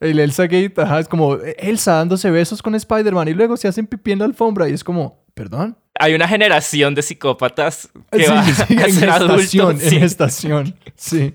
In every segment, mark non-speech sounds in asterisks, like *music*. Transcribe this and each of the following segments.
El Elsa Gate, ajá, es como Elsa dándose besos con Spider-Man y luego se hacen pipí en la alfombra y es como, ¿perdón? Hay una generación de psicópatas que Sí, va sí, *laughs* a en ser adultos. estación, sí. en estación, sí.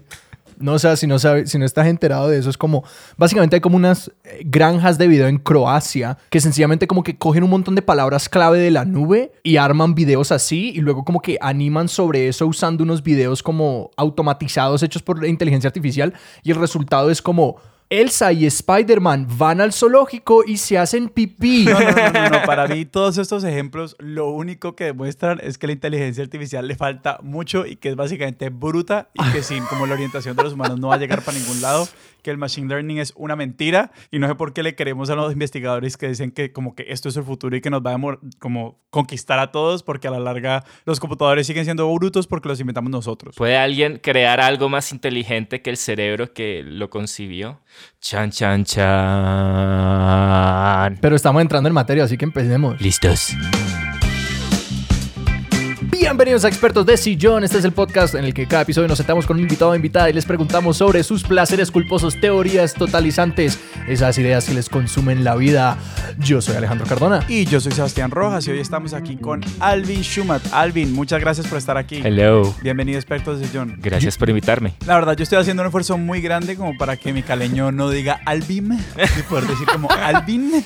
No, o sea, si no, sabe, si no estás enterado de eso, es como, básicamente hay como unas eh, granjas de video en Croacia que sencillamente como que cogen un montón de palabras clave de la nube y arman videos así y luego como que animan sobre eso usando unos videos como automatizados hechos por inteligencia artificial y el resultado es como Elsa y Spider-Man van al zoológico y se hacen pipí. *laughs* No, no, no, no, no. Para mí todos estos ejemplos lo único que demuestran es que la inteligencia artificial le falta mucho y que es básicamente bruta y que sin como la orientación de los humanos no va a llegar para ningún lado, que el machine learning es una mentira y no sé por qué le queremos a los investigadores que dicen que como que esto es el futuro y que nos va a como conquistar a todos porque a la larga los computadores siguen siendo brutos porque los inventamos nosotros. ¿Puede alguien crear algo más inteligente que el cerebro que lo concibió? Chan, chan, chan. Pero estamos entrando en materia, así que empecemos. Listos. Bienvenidos a Expertos de Sillón. Este es el podcast en el que cada episodio nos sentamos con un invitado o invitada y les preguntamos sobre sus placeres culposos, teorías totalizantes, esas ideas que les consumen la vida. Yo soy Alejandro Cardona. Y yo soy Sebastián Rojas y hoy estamos aquí con Alvin Schumat. Alvin, muchas gracias por estar aquí. Hello. Bienvenido a Expertos de John. Gracias por invitarme. La verdad, yo estoy haciendo un esfuerzo muy grande como para que mi caleño no diga Alvin y poder decir como *laughs* Alvin.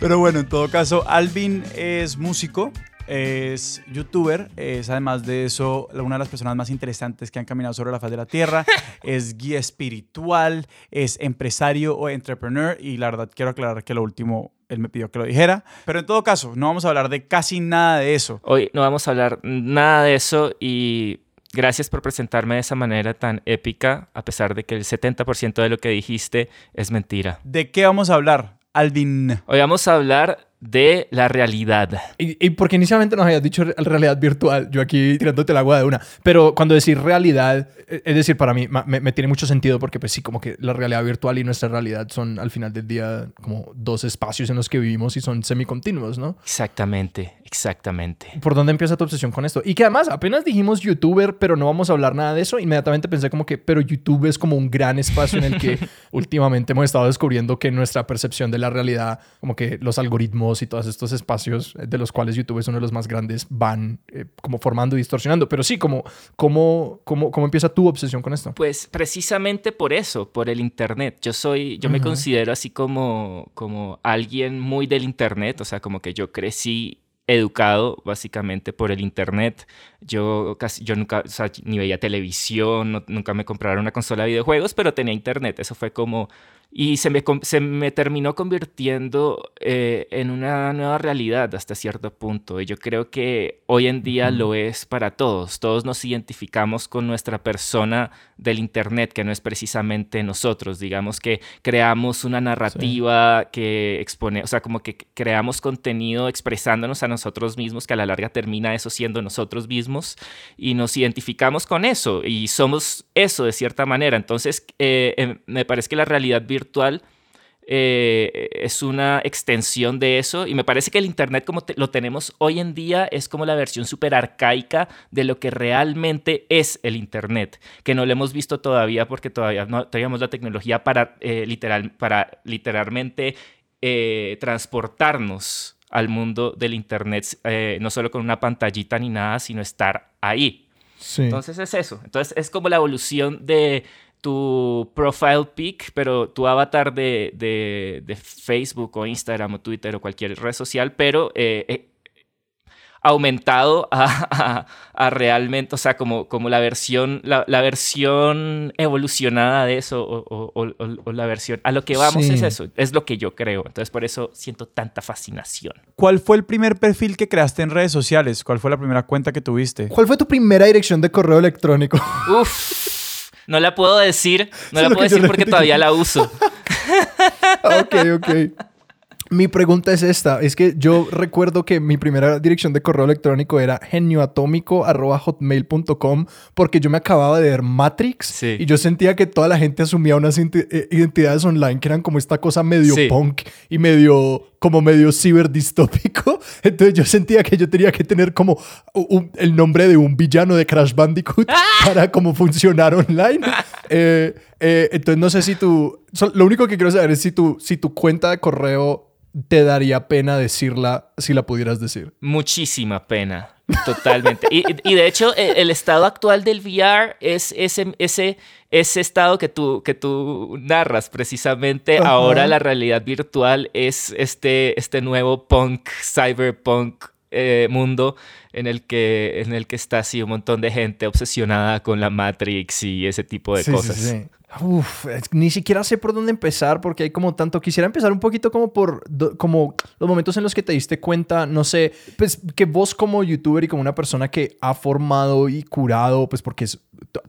Pero bueno, en todo caso, Alvin es músico, es youtuber, es además de eso una de las personas más interesantes que han caminado sobre la faz de la tierra, *laughs* es guía espiritual, es empresario o entrepreneur y la verdad quiero aclarar que lo último él me pidió que lo dijera. Pero en todo caso, no vamos a hablar de casi nada de eso. Hoy no vamos a hablar nada de eso y gracias por presentarme de esa manera tan épica, a pesar de que el 70% de lo que dijiste es mentira. ¿De qué vamos a hablar, Alvin? Hoy vamos a hablar de la realidad. Y, y porque inicialmente nos habías dicho re- realidad virtual, yo aquí tirándote el agua de una. Pero cuando decir realidad, eh, es decir, para mí me, me tiene mucho sentido porque pues sí, como que la realidad virtual y nuestra realidad son al final del día como dos espacios en los que vivimos y son semicontinuos, ¿no? Exactamente, exactamente. ¿Por dónde empieza tu obsesión con esto? Y que además apenas dijimos youtuber, pero no vamos a hablar nada de eso. Inmediatamente pensé como que, pero YouTube es como un gran espacio en el que *laughs* últimamente hemos estado descubriendo que nuestra percepción de la realidad, como que los algoritmos y todos estos espacios eh, de los cuales YouTube es uno de los más grandes, van eh, como formando y distorsionando. Pero sí, como, ¿cómo, cómo, ¿cómo empieza tu obsesión con esto? Pues precisamente por eso, por el internet. Yo soy, yo me considero así como, como alguien muy del internet, o sea, como que yo crecí educado básicamente por el internet. Yo casi, yo nunca, o sea, ni veía televisión, no- nunca me compraron una consola de videojuegos, pero tenía internet. Eso fue como y se me, se me terminó convirtiendo eh, en una nueva realidad hasta cierto punto. Y yo creo que hoy en día lo es para todos. Todos nos identificamos con nuestra persona del Internet, que no es precisamente nosotros. Digamos que creamos una narrativa que expone, o sea, como que creamos contenido expresándonos a nosotros mismos, que a la larga termina eso siendo nosotros mismos. Y nos identificamos con eso y somos eso de cierta manera. Entonces, eh, eh, me parece que la realidad virtual eh, es una extensión de eso y me parece que el Internet como te- lo tenemos hoy en día es como la versión súper arcaica de lo que realmente es el Internet, que no lo hemos visto todavía porque todavía no teníamos la tecnología para, eh, literal, para literalmente eh, transportarnos al mundo del Internet, no solo con una pantallita ni nada, sino estar ahí. Sí. Entonces es eso. Entonces es como la evolución de tu profile pic, pero tu avatar de, de- de Facebook o Instagram o Twitter o cualquier red social, pero eh, eh, aumentado a, a- a realmente, o sea, como, como la versión, la, la versión evolucionada de eso o, o- o- o- o la versión, a lo que vamos Sí. es eso, es lo que yo creo. Entonces por eso siento tanta fascinación. ¿Cuál fue el primer perfil que creaste en redes sociales? ¿Cuál fue la primera cuenta que tuviste? ¿Cuál fue tu primera dirección de correo electrónico? *laughs* Uf, no la puedo decir, no la puedo decir porque todavía la uso. *laughs* ok, ok. Mi pregunta es esta. Es que yo recuerdo que mi primera dirección de correo electrónico era genioatómico.hotmail.com porque yo me acababa de ver Matrix Sí. y yo sentía que toda la gente asumía unas eh, identidades online que eran como esta cosa medio Sí. punk y medio como medio ciberdistópico. *laughs* Entonces yo sentía que yo tenía que tener como un- el nombre de un villano de Crash Bandicoot *laughs* para como funcionar online. *laughs* Eh, eh, entonces no sé si tú... Lo único que quiero saber es si tu, si tu cuenta de correo te daría pena decirla si la pudieras decir. Muchísima pena, totalmente. Y, y de hecho, e- el estado actual del VR es ese, ese, ese estado que tú, que tú narras precisamente. Ajá. Ahora la realidad virtual es este, este nuevo punk, cyberpunk eh, mundo en el, que, en el que está así un montón de gente obsesionada con la Matrix y ese tipo de Sí, sí, cosas. sí. Uf, ni siquiera sé por dónde empezar porque hay como tanto. Quisiera empezar un poquito como por do- como los momentos en los que te diste cuenta, no sé, pues que vos como youtuber y como una persona que ha formado y curado, pues porque es-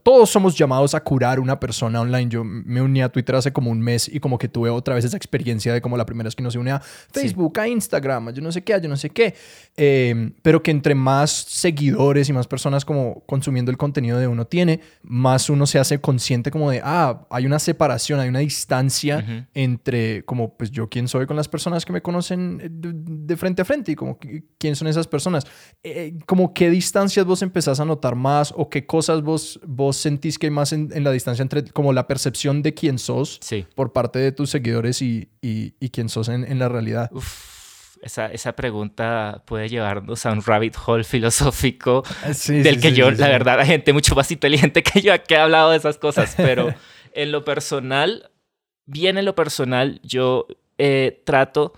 todos somos llamados a curar una persona online. Yo me uní a Twitter hace como un mes y como que tuve otra vez esa experiencia de como la primera vez que uno se une a Facebook, a Instagram, a yo no sé qué, a yo no sé qué. Eh, pero que entre más seguidores y más personas como consumiendo el contenido de uno tiene, más uno se hace consciente como de, ah, hay una separación, hay una distancia entre como pues yo quién soy con las personas que me conocen eh, de, de frente a frente y como qui- quién son esas personas. Eh, como qué distancias vos empezás a notar más o qué cosas vos, vos sentís que hay más en, en la distancia entre como la percepción de quién sos Sí. por parte de tus seguidores y, y, y quién sos en, en la realidad. Uf, esa, esa pregunta puede llevarnos a un rabbit hole filosófico *laughs* Sí, del sí, que sí, yo, la verdad, hay gente mucho más inteligente que yo que ha hablado de esas cosas, pero *laughs* en lo personal, bien en lo personal, yo eh, trato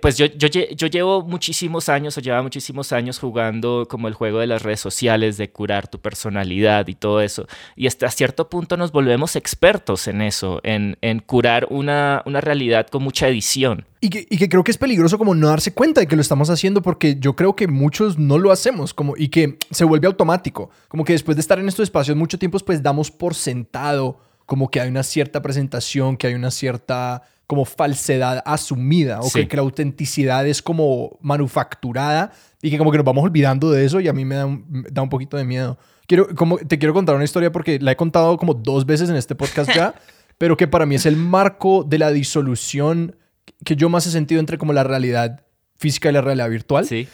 pues yo, yo, yo llevo muchísimos años o llevaba muchísimos años jugando como el juego de las redes sociales, de curar tu personalidad y todo eso. Y hasta cierto punto nos volvemos expertos en eso, en, en curar una, una realidad con mucha edición. Y que, y que creo que es peligroso como no darse cuenta de que lo estamos haciendo porque yo creo que muchos no lo hacemos como, y que se vuelve automático. Como que después de estar en estos espacios mucho tiempo, pues damos por sentado como que hay una cierta presentación, que hay una cierta como falsedad asumida o Sí. que, que la autenticidad es como manufacturada y que como que nos vamos olvidando de eso y a mí me da un, da un poquito de miedo. Quiero, como, te quiero contar una historia porque la he contado como dos veces en este podcast ya, *laughs* pero que para mí es el marco de la disolución que yo más he sentido entre como la realidad física y la realidad virtual. Sí.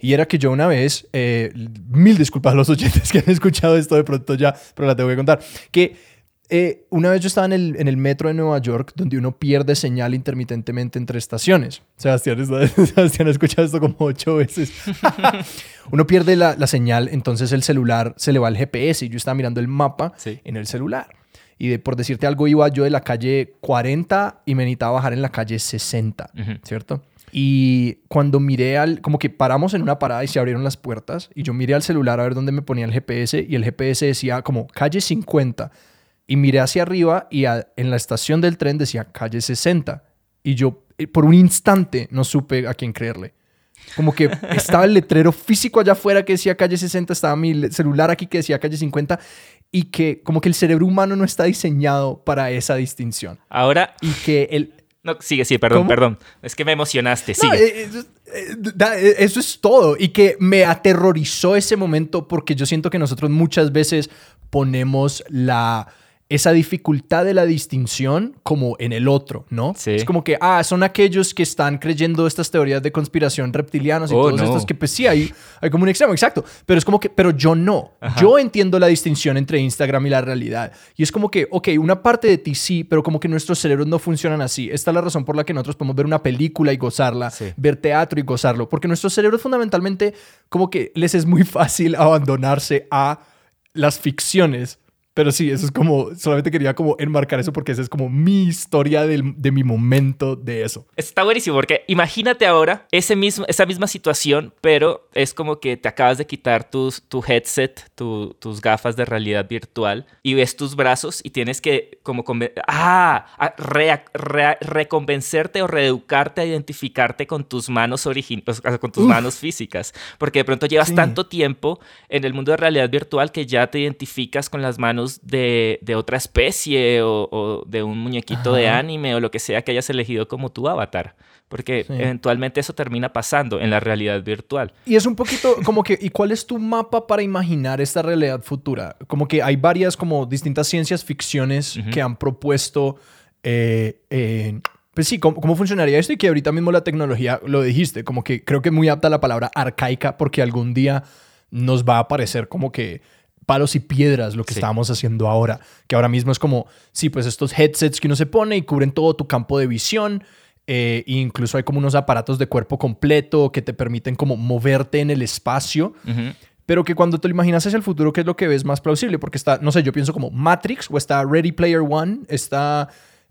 Y era que yo una vez, eh, mil disculpas a los oyentes que han escuchado esto de pronto ya, pero la tengo que contar, que eh, una vez yo estaba en el, en el metro de Nueva York donde uno pierde señal intermitentemente entre estaciones. Sebastián, está- *laughs* Sebastián ha escuchado esto como ocho veces. *laughs* uno pierde la, la señal, entonces el celular se le va al GPS y yo estaba mirando el mapa Sí. en el celular. Y de, por decirte algo, iba yo de la calle 40 y me necesitaba bajar en la calle 60, Ujú. ¿cierto? Y cuando miré al, como que paramos en una parada y se abrieron las puertas y yo miré al celular a ver dónde me ponía el GPS y el GPS decía como calle 50 y miré hacia arriba y a- en la estación del tren decía calle 60 y yo eh, por un instante no supe a quién creerle. Como que *laughs* estaba el letrero físico allá afuera que decía calle 60, estaba mi celular aquí que decía calle 50 y que como que el cerebro humano no está diseñado para esa distinción. Ahora, Y que el, no, sigue, sí, perdón, ¿Cómo? perdón. Es que me emocionaste, No, sigue. eh, eh, eh, eh, eso es todo. Y que me aterrorizó ese momento porque yo siento que nosotros muchas veces ponemos la esa dificultad de la distinción como en el otro, ¿no? Sí. Es como que, ah, son aquellos que están creyendo estas teorías de conspiración reptilianos y Oh, todos no. estos que pues sí, hay, hay como un extremo, exacto. Pero es como que, pero yo no. Ajá. Yo entiendo la distinción entre Instagram y la realidad. Y es como que, ok, una parte de ti sí, pero como que nuestros cerebros no funcionan así. Esta es la razón por la que nosotros podemos ver una película y gozarla, Sí. ver teatro y gozarlo, porque nuestros cerebros fundamentalmente como que les es muy fácil abandonarse a las ficciones. Pero sí, eso es como, solamente quería como enmarcar eso porque esa es como mi historia del- de mi momento de eso. Está buenísimo porque imagínate ahora ese mismo, esa misma situación, pero es como que te acabas de quitar tus, tu headset, tu- tus gafas de realidad virtual y ves tus brazos y tienes que como ah, rea- rea- reconvencerte o reeducarte a identificarte con tus manos origin o sea, con tus Uf. manos físicas, porque de pronto llevas Sí. tanto tiempo en el mundo de realidad virtual que ya te identificas con las manos de, de otra especie o, o de un muñequito de anime o lo que sea que hayas elegido como tu avatar. Porque Sí. eventualmente eso termina pasando en la realidad virtual. Y es un poquito como que, ¿y cuál es tu mapa para imaginar esta realidad futura? Como que hay varias como distintas ciencias ficciones que han propuesto eh, eh, Pues sí, ¿cómo, ¿cómo, funcionaría esto? Y que ahorita mismo la tecnología, lo dijiste, como que creo que muy apta la palabra arcaica porque algún día nos va a parecer como que palos y piedras lo que estábamos haciendo ahora. Que ahora mismo es como, sí, pues estos headsets que uno se pone y cubren todo tu campo de visión. Eh, e incluso hay como unos aparatos de cuerpo completo que te permiten como moverte en el espacio. Pero que cuando te lo imaginas hacia el futuro, ¿qué es lo que ves más plausible? Porque está, no sé, yo pienso como Matrix o está Ready Player One, está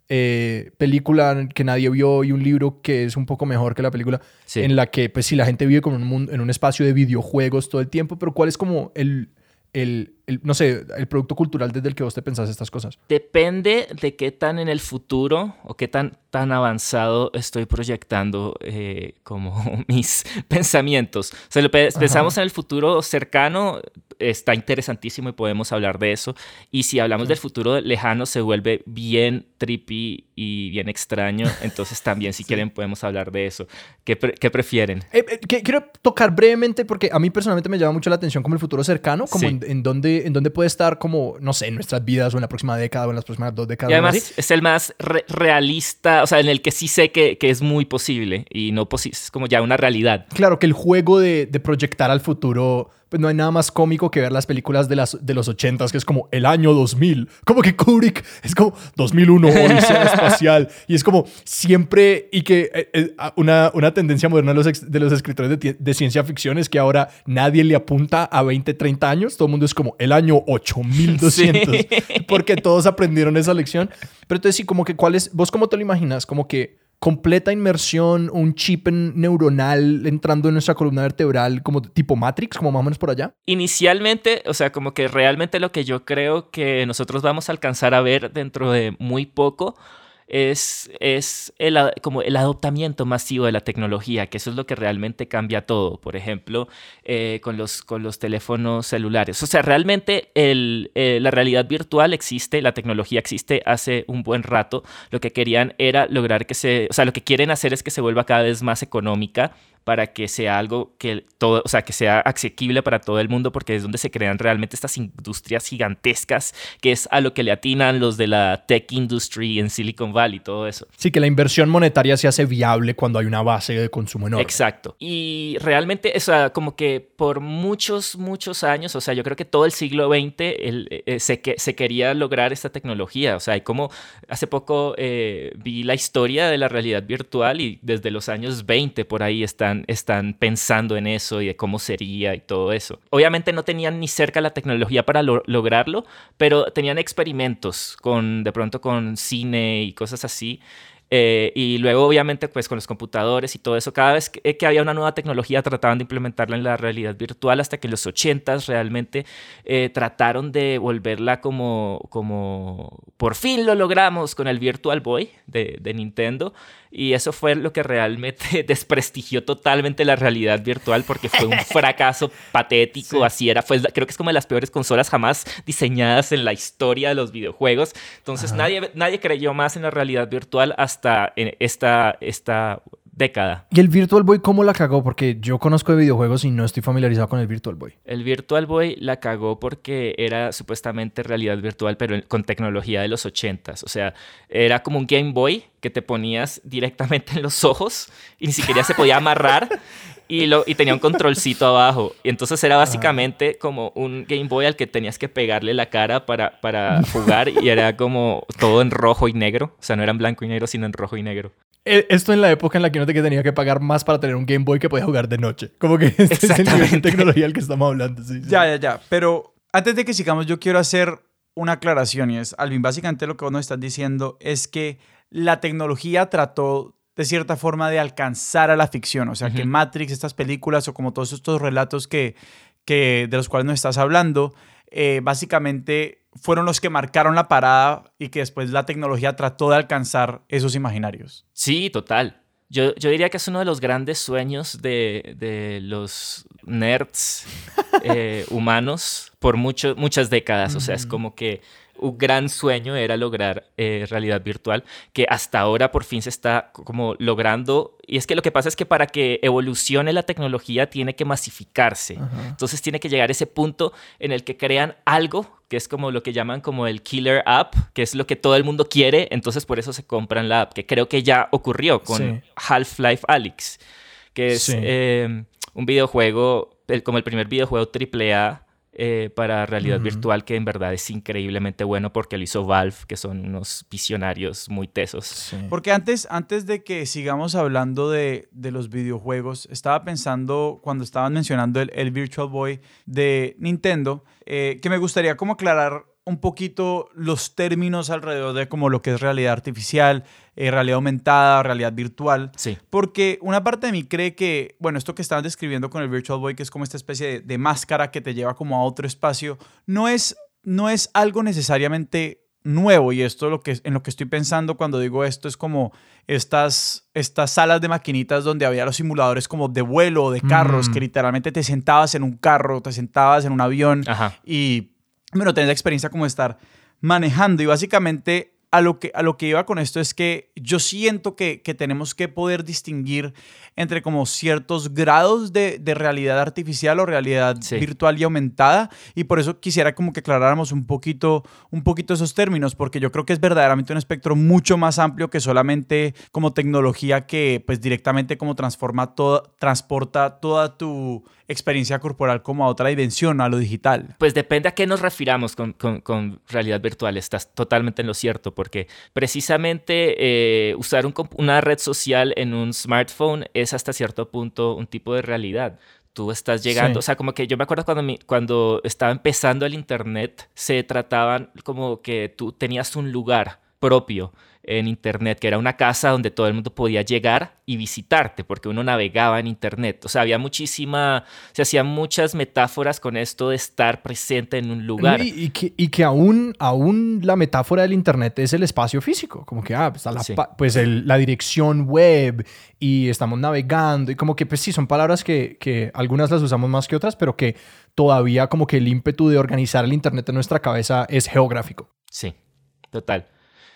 eh, película que nadie vio y un libro que es un poco mejor que la película, en la que, pues sí, la gente vive como en un, en un espacio de videojuegos todo el tiempo, pero ¿cuál es como el, el, no sé, el producto cultural desde el que vos te pensás estas cosas? Depende de qué tan en el futuro o qué tan, tan avanzado estoy proyectando eh, como *laughs* mis pensamientos. O sea, lo pensamos en el futuro cercano, está interesantísimo y podemos hablar de eso. Y si hablamos del futuro lejano, se vuelve bien trippy y bien extraño. *laughs* Entonces también, si quieren, podemos hablar de eso. ¿Qué, qué prefieren? Eh, eh, quiero tocar brevemente, porque a mí personalmente me llama mucho la atención como el futuro cercano, como en, en, dónde, en dónde puede estar como, no sé, en nuestras vidas o en la próxima década o en las próximas dos décadas. Y además es el más realista, o sea, en el que sí sé que, que es muy posible y no es como ya una realidad. Claro, que el juego de, de proyectar al futuro pues no hay nada más cómico que ver las películas de, las, de los 80 que es como el año 2000. Como que Kubrick es como 2001, Odisea *laughs* Espacial. Y es como siempre, y que eh, eh, una, una tendencia moderna de los, de los escritores de, ciencia ficción es que ahora nadie le apunta a 20, 30 años. Todo el mundo es como el año 8200. *laughs* Porque todos aprendieron esa lección. Pero entonces sí, como que cuál es, vos cómo te lo imaginas, como que completa inmersión, un chip neuronal entrando en nuestra columna vertebral como tipo Matrix, como más o menos por allá? Inicialmente, o sea, como que realmente lo que yo creo que nosotros vamos a alcanzar a ver dentro de muy poco es, es el, como el adoptamiento masivo de la tecnología, que eso es lo que realmente cambia todo. Por ejemplo, eh, con, los, con los teléfonos celulares. O sea, realmente el, eh, la realidad virtual existe, la tecnología existe hace un buen rato. Lo que querían era lograr que se, o sea, lo que quieren hacer es que se vuelva cada vez más económica para que sea algo que todo, o sea, que sea asequible para todo el mundo, porque es donde se crean realmente estas industrias gigantescas, que es a lo que le atinan los de la tech industry en Silicon Valley, todo eso. Sí, que la inversión monetaria se hace viable cuando hay una base de consumo enorme. Exacto. Y realmente, o sea, como que por muchos, muchos años, o sea, yo creo que todo el siglo XX eh, se, que, se quería lograr esta tecnología. O sea, hay como hace poco eh, vi la historia de la realidad virtual y desde los años 20 por ahí están están, pensando en eso y de cómo sería y todo eso. Obviamente no tenían ni cerca la tecnología para lograrlo, pero tenían experimentos con, de pronto con cine y cosas así. Eh, y luego, obviamente, pues con los computadores y todo eso, cada vez que, había una nueva tecnología trataban de implementarla en la realidad virtual hasta que en los 80s realmente eh, trataron de volverla como, como, por fin lo logramos con el Virtual Boy de Nintendo. Y eso fue lo que realmente *laughs* desprestigió totalmente la realidad virtual porque fue un *laughs* fracaso patético. Así era, fue, creo que es como de las peores consolas jamás diseñadas en la historia de los videojuegos. Entonces nadie, nadie creyó más en la realidad virtual hasta en esta, esta década. ¿Y el Virtual Boy cómo la cagó? Porque yo conozco de videojuegos y no estoy familiarizado con el Virtual Boy. El Virtual Boy la cagó porque era supuestamente realidad virtual, pero con tecnología de los 80s. O sea, era como un Game Boy que te ponías directamente en los ojos y ni siquiera se podía amarrar. Y, lo, y tenía un controlcito abajo. Y entonces era básicamente como un Game Boy al que tenías que pegarle la cara para, para jugar y era como todo en rojo y negro. O sea, no era en blanco y negro, sino en rojo y negro. Eh, esto en la época en la que no te tenía que pagar más para tener un Game Boy que podía jugar de noche. Como que *laughs* este es el nivel de tecnología al que estamos hablando. Ya, ya, ya. Pero antes de que sigamos, yo quiero hacer una aclaración y es, Alvin, básicamente lo que vos nos estás diciendo es que la tecnología trató de cierta forma de alcanzar a la ficción. O sea, que Matrix, estas películas o como todos estos relatos que, que, de los cuales nos estás hablando, eh, básicamente fueron los que marcaron la parada y que después la tecnología trató de alcanzar esos imaginarios. Sí, total. Yo, yo diría que es uno de los grandes sueños de, de los nerds eh, *laughs* humanos por mucho, muchas décadas. O sea, es como que un gran sueño era lograr eh, realidad virtual, que hasta ahora por fin se está como logrando. Y es que lo que pasa es que para que evolucione la tecnología tiene que masificarse. Entonces tiene que llegar ese punto en el que crean algo que es como lo que llaman como el killer app, que es lo que todo el mundo quiere, entonces por eso se compran la app, que creo que ya ocurrió con Half-Life Alyx, que es eh, un videojuego, como el primer videojuego AAA eh, para realidad virtual que en verdad es increíblemente bueno porque lo hizo Valve, que son unos visionarios muy tesos. Porque antes, antes de que sigamos hablando de, de, los videojuegos, estaba pensando cuando estaban mencionando el, el Virtual Boy de Nintendo, eh, que me gustaría como aclarar un poquito los términos alrededor de como lo que es realidad artificial, eh, realidad aumentada, realidad virtual. Sí. Porque una parte de mí cree que, bueno, esto que estaban describiendo con el Virtual Boy, que es como esta especie de, máscara que te lleva como a otro espacio, no es, no es algo necesariamente nuevo y esto lo que, en lo que estoy pensando cuando digo esto es como estas, estas salas de maquinitas donde había los simuladores como de vuelo o de carros, mm. que literalmente te sentabas en un carro, te sentabas en un avión y bueno, tener la experiencia como estar manejando. Y básicamente a lo, que, a lo que iba con esto es que yo siento que, que tenemos que poder distinguir entre como ciertos grados de, de realidad artificial o realidad virtual y aumentada y por eso quisiera como que aclaráramos un poquito, un poquito esos términos porque yo creo que es verdaderamente un espectro mucho más amplio que solamente como tecnología que pues directamente como transforma todo, transporta toda tu experiencia corporal como a otra dimensión, a lo digital? Pues depende a qué nos refiramos con, con, realidad virtual. Estás totalmente en lo cierto, porque precisamente eh, usar una red social en un smartphone es hasta cierto punto un tipo de realidad. Tú estás llegando, o sea, como que yo me acuerdo cuando, cuando estaba empezando el Internet, se trataban como que tú tenías un lugar propio en Internet, que era una casa donde todo el mundo podía llegar y visitarte, porque uno navegaba en Internet. O sea, había muchísima, se hacían muchas metáforas con esto de estar presente en un lugar. Y, que, y que aún, aún la metáfora del Internet es el espacio físico, como que, ah, pues, la, pues la dirección web y estamos navegando, y como que, pues sí, son palabras que, que algunas las usamos más que otras, pero que todavía como que el ímpetu de organizar el Internet en nuestra cabeza es geográfico. Sí, total.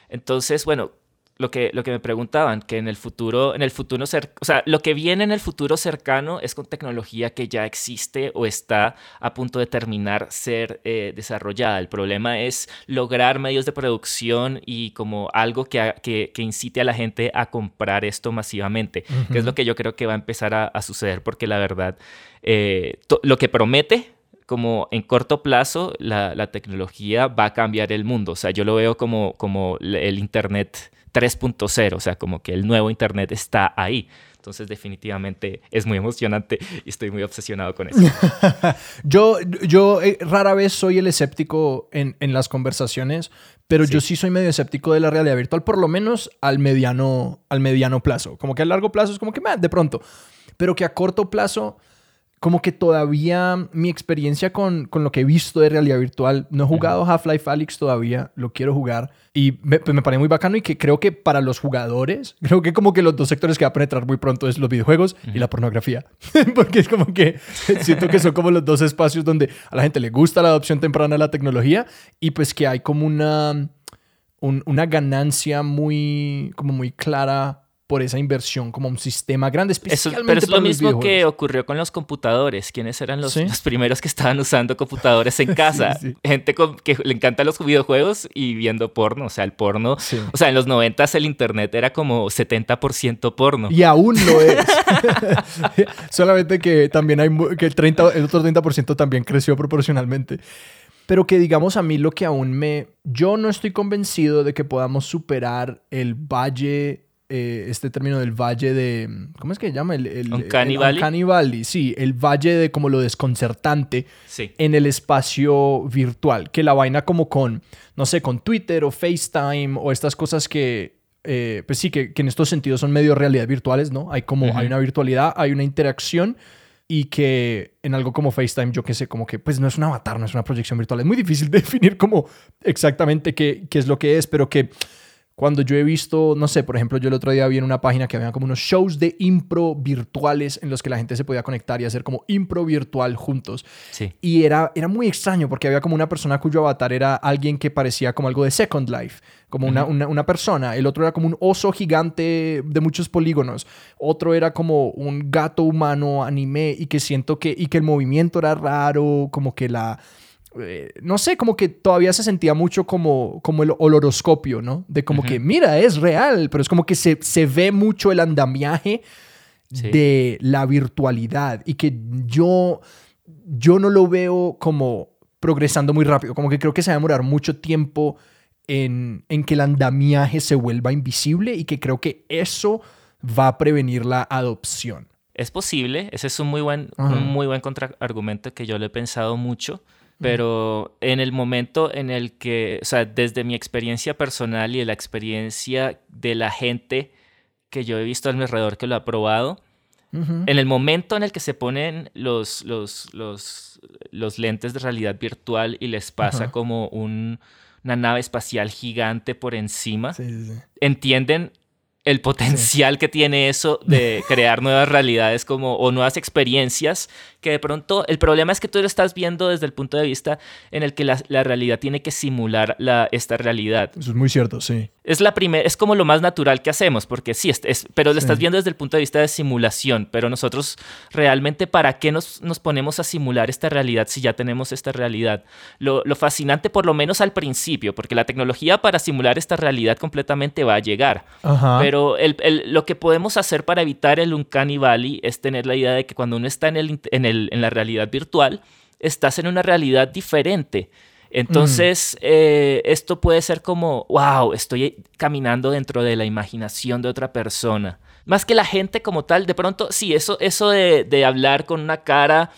Entonces, bueno, lo que, lo que me preguntaban, que en el futuro, en el futuro, o sea, lo que viene en el futuro cercano es con tecnología que ya existe o está a punto de terminar ser eh, desarrollada. El problema es lograr medios de producción y como algo que, que, incite a la gente a comprar esto masivamente, que es lo que yo creo que va a empezar a, suceder, porque la verdad, eh, lo que promete como en corto plazo la, tecnología va a cambiar el mundo. O sea, yo lo veo como, como el Internet 3.0, o sea, como que el nuevo Internet está ahí. Entonces, definitivamente es muy emocionante y estoy muy obsesionado con eso. *laughs* yo yo eh, rara vez soy el escéptico en, en las conversaciones, pero yo sí soy medio escéptico de la realidad virtual, por lo menos al mediano, al mediano plazo. Como que a largo plazo es como que, de pronto. Pero que a corto plazo como que todavía mi experiencia con, con, lo que he visto de realidad virtual, no he jugado Half-Life Alyx todavía, lo quiero jugar y me, pues me parece muy bacano y que creo que para los jugadores, *laughs* creo que como que los dos sectores que va a penetrar muy pronto es los videojuegos y la pornografía, *laughs* porque es como que *laughs* siento que son como los dos espacios donde a la gente le gusta la adopción temprana de la tecnología y pues que hay como una, una ganancia muy, como muy clara por esa inversión como un sistema grande, especialmente Pero es lo mismo que ocurrió con los computadores. ¿Quiénes eran los, los primeros que estaban usando computadores en *laughs* casa? Gente que le encantan los videojuegos y viendo porno. O sea, el porno... O sea, en los 90 el internet era como 70% porno. Y aún lo es. *laughs* Solamente que también hay... que el, 30, el otro 30% también creció proporcionalmente. Pero que digamos a mí lo que aún me... Yo no estoy convencido de que podamos superar el valle eh, este término del valle de. ¿Cómo es que se llama? El, el, Uncanny Sí, el valle de como lo desconcertante en el espacio virtual. Que la vaina como con, no sé, con Twitter o FaceTime o estas cosas que. Eh, pues sí, que, en estos sentidos son medio realidad virtuales, ¿no? Hay como, hay una virtualidad, hay una interacción y que en algo como FaceTime, yo qué sé, como que pues no es un avatar, no es una proyección virtual. Es muy difícil *laughs* definir como exactamente qué, qué es lo que es, pero que cuando yo he visto, no sé, por ejemplo, yo el otro día vi en una página que había como unos shows de impro virtuales en los que la gente se podía conectar y hacer como impro virtual juntos. Sí. Y era, era muy extraño porque había como una persona cuyo avatar era alguien que parecía como algo de Second Life, como una, una, persona. El otro era como un oso gigante de muchos polígonos. Otro era como un gato humano anime y que siento que, y que el movimiento era raro, como que la eh, no sé, como que todavía se sentía mucho como, como el oloroscopio, ¿no? De como que, mira, es real, pero es como que se, se ve mucho el andamiaje de la virtualidad y que yo, yo no lo veo como progresando muy rápido, como que creo que se va a demorar mucho tiempo en, en que el andamiaje se vuelva invisible y que creo que eso va a prevenir la adopción. Es posible, ese es un muy buen, un muy buen contraargumento que yo lo he pensado mucho, pero en el momento en el que, o sea, desde mi experiencia personal y de la experiencia de la gente que yo he visto a mi alrededor que lo ha probado, en el momento en el que se ponen los, los, los, los lentes de realidad virtual y les pasa como un, una nave espacial gigante por encima, entienden el potencial que tiene eso de crear nuevas realidades como o nuevas experiencias que de pronto el problema es que tú lo estás viendo desde el punto de vista en el que la, realidad tiene que simular la, esta realidad. Eso es muy cierto, sí. Es la primera, es como lo más natural que hacemos, porque sí, es, pero lo estás viendo desde el punto de vista de simulación, pero nosotros realmente para qué nos, nos ponemos a simular esta realidad si ya tenemos esta realidad. Lo, lo fascinante, por lo menos al principio, porque la tecnología para simular esta realidad completamente va a llegar, pero el, el, lo que podemos hacer para evitar el Uncanny Valley es tener la idea de que cuando uno está en el, en el en la realidad virtual, estás en una realidad diferente. Entonces, eh, esto puede ser como, wow, estoy caminando dentro de la imaginación de otra persona. Más que la gente como tal, de pronto, sí, eso, eso de, hablar con una cara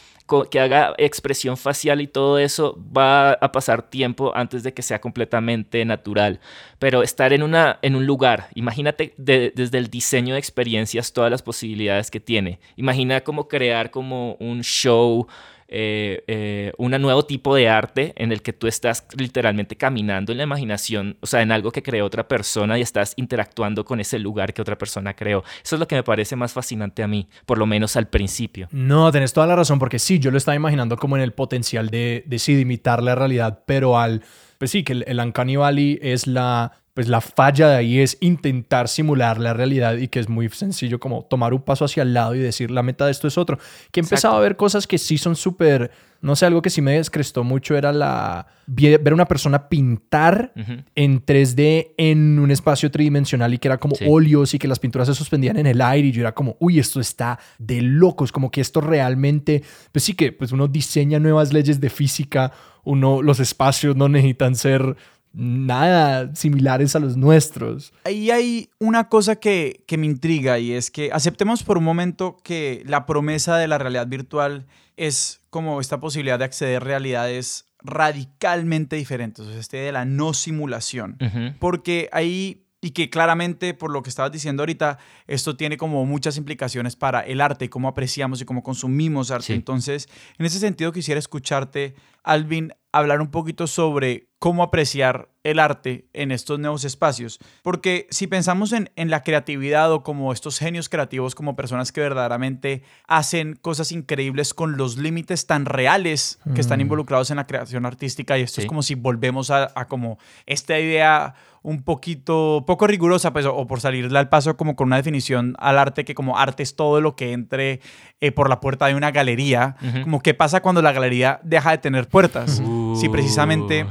que haga expresión facial y todo eso va a pasar tiempo antes de que sea completamente natural. Pero estar en, una, en un lugar, imagínate desde el diseño de experiencias todas las posibilidades que tiene. Imagina cómo crear como un show eh, eh, un nuevo tipo de arte en el que tú estás literalmente caminando en la imaginación, o sea, en algo que creó otra persona y estás interactuando con ese lugar que otra persona creó. Eso es lo que me parece más fascinante a mí, por lo menos al principio. No, tenés toda la razón, porque sí, yo lo estaba imaginando como en el potencial de, de imitar la realidad, pero al pues sí, que el, el Uncanny es la pues la falla de ahí es intentar simular la realidad y que es muy sencillo como tomar un paso hacia el lado y decir la meta de esto es otro. Que he empezado a ver cosas que sí son súper, no sé, algo que sí me descrestó mucho era la ver una persona pintar en 3D en un espacio tridimensional y que era como óleos y que las pinturas se suspendían en el aire y yo era como, uy, esto está de locos, como que esto realmente, pues sí que pues uno diseña nuevas leyes de física, uno, los espacios no necesitan ser nada similares a los nuestros. Ahí hay una cosa que, me intriga y es que aceptemos por un momento que la promesa de la realidad virtual es como esta posibilidad de acceder a realidades radicalmente diferentes, o sea, este de la no simulación, porque ahí y que claramente, por lo que estabas diciendo ahorita, esto tiene como muchas implicaciones para el arte, cómo apreciamos y cómo consumimos arte. Entonces, en ese sentido, quisiera escucharte, Alvin, hablar un poquito sobre cómo apreciar el arte en estos nuevos espacios. Porque si pensamos en, en, la creatividad o como estos genios creativos, como personas que verdaderamente hacen cosas increíbles con los límites tan reales que están mm. involucrados en la creación artística, y esto es como si volvemos a, a, como esta idea un poquito, poco rigurosa, pues, o por salirle al paso como con una definición al arte que como arte es todo lo que entre eh, por la puerta de una galería, como qué pasa cuando la galería deja de tener puertas. Si precisamente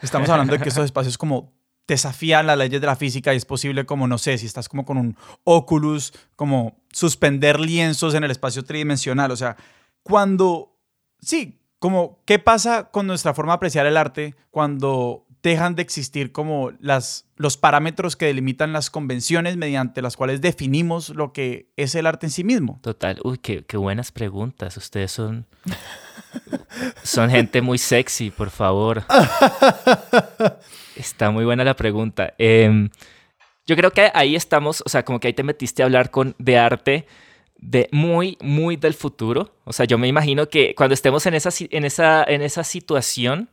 estamos hablando de que esos espacios como desafían las leyes de la física y es posible como, no sé, si estás como con un Oculus, como suspender lienzos en el espacio tridimensional, o sea, cuando, sí, como, ¿qué pasa con nuestra forma de apreciar el arte cuando dejan de existir como las, los parámetros que delimitan las convenciones mediante las cuales definimos lo que es el arte en sí mismo. Total, uy, qué, buenas preguntas. Ustedes son, son gente muy sexy, por favor. Está muy buena la pregunta. Em, yo creo que ahí estamos, o sea, como que ahí te metiste a hablar con, de arte de muy, muy del futuro. O sea, yo me imagino que cuando estemos en esa, en esa, en esa situación,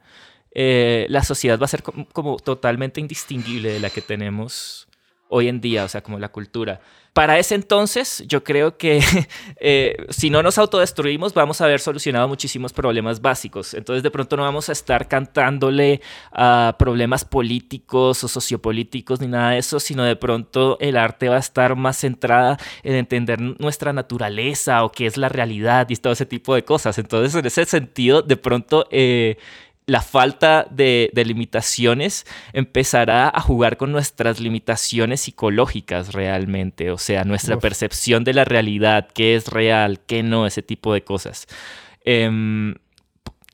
eh, la sociedad va a ser como, totalmente indistinguible de la que tenemos hoy en día, o sea, como la cultura. Para ese entonces, yo creo que *laughs* eh, si no nos autodestruimos, vamos a haber solucionado muchísimos problemas básicos. Entonces, de pronto no vamos a estar cantándole a problemas políticos o sociopolíticos ni nada de eso, sino de pronto el arte va a estar más centrada en entender nuestra naturaleza o qué es la realidad y todo ese tipo de cosas. Entonces, en ese sentido, de pronto... Eh, la falta de, limitaciones empezará a jugar con nuestras limitaciones psicológicas realmente, o sea, nuestra percepción de la realidad, qué es real, qué no, ese tipo de cosas. Em,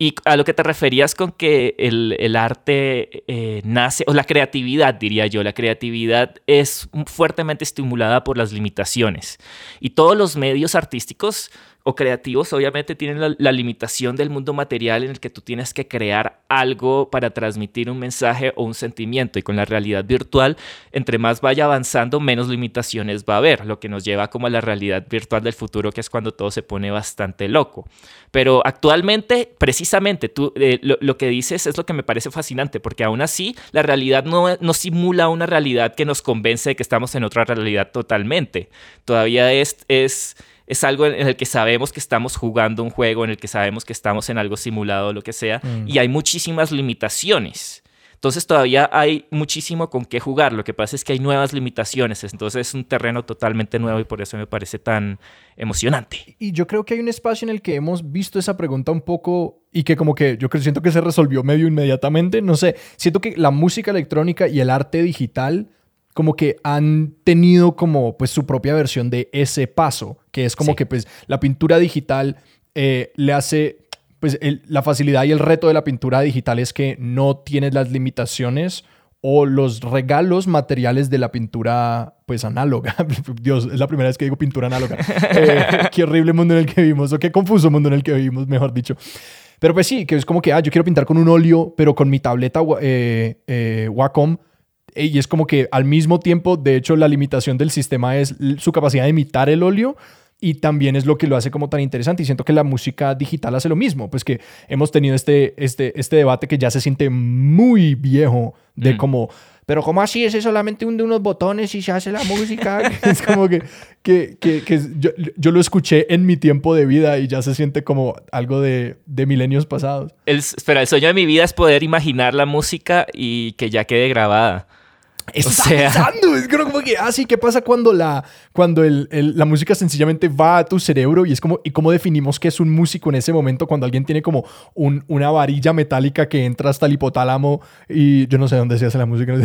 y a lo que te referías con que el, arte eh, nace, o la creatividad, diría yo, la creatividad es fuertemente estimulada por las limitaciones. Y todos los medios artísticos o creativos obviamente tienen la, limitación del mundo material en el que tú tienes que crear algo para transmitir un mensaje o un sentimiento y con la realidad virtual, entre más vaya avanzando, menos limitaciones va a haber, lo que nos lleva como a la realidad virtual del futuro, que es cuando todo se pone bastante loco. Pero actualmente, precisamente, tú, eh, lo, que dices es lo que me parece fascinante, porque aún así la realidad no, no simula una realidad que nos convence de que estamos en otra realidad totalmente. Todavía es... es es algo en el que sabemos que estamos jugando un juego, en el que sabemos que estamos en algo simulado o lo que sea, mm. y hay muchísimas limitaciones. Entonces todavía hay muchísimo con qué jugar. Lo que pasa es que hay nuevas limitaciones. Entonces es un terreno totalmente nuevo y por eso me parece tan emocionante. Y yo creo que hay un espacio en el que hemos visto esa pregunta un poco y que como que yo siento que se resolvió medio inmediatamente. No sé, siento que la música electrónica y el arte digital como que han tenido como pues su propia versión de ese paso, que es como que pues la pintura digital eh, le hace, pues la facilidad y el reto de la pintura digital es que no tienes las limitaciones o los regalos materiales de la pintura pues análoga. *laughs* Dios, es la primera vez que digo pintura análoga. *laughs* Eh, qué horrible mundo en el que vivimos, o qué confuso mundo en el que vivimos, mejor dicho. Pero pues sí, que es como que, ah, yo quiero pintar con un óleo, pero con mi tableta eh, Wacom y es como que al mismo tiempo, de hecho, la limitación del sistema es su capacidad de imitar el óleo y también es lo que lo hace como tan interesante. Y siento que la música digital hace lo mismo, pues que hemos tenido este, este, este debate que ya se siente muy viejo de como, pero ¿cómo así? ¿Es solamente un de unos botones y se hace la música? *laughs* es como que, que, que, yo, yo, lo escuché en mi tiempo de vida y ya se siente como algo de, de milenios pasados. El, espera, el sueño de mi vida es poder imaginar la música y que ya quede grabada. Eso o sea... Es como que, ah, sí, ¿qué pasa cuando la, cuando el, la música sencillamente va a tu cerebro? Y es como, ¿y cómo definimos qué es un músico en ese momento cuando alguien tiene como un, una varilla metálica que entra hasta el hipotálamo y yo no sé dónde se hace la música?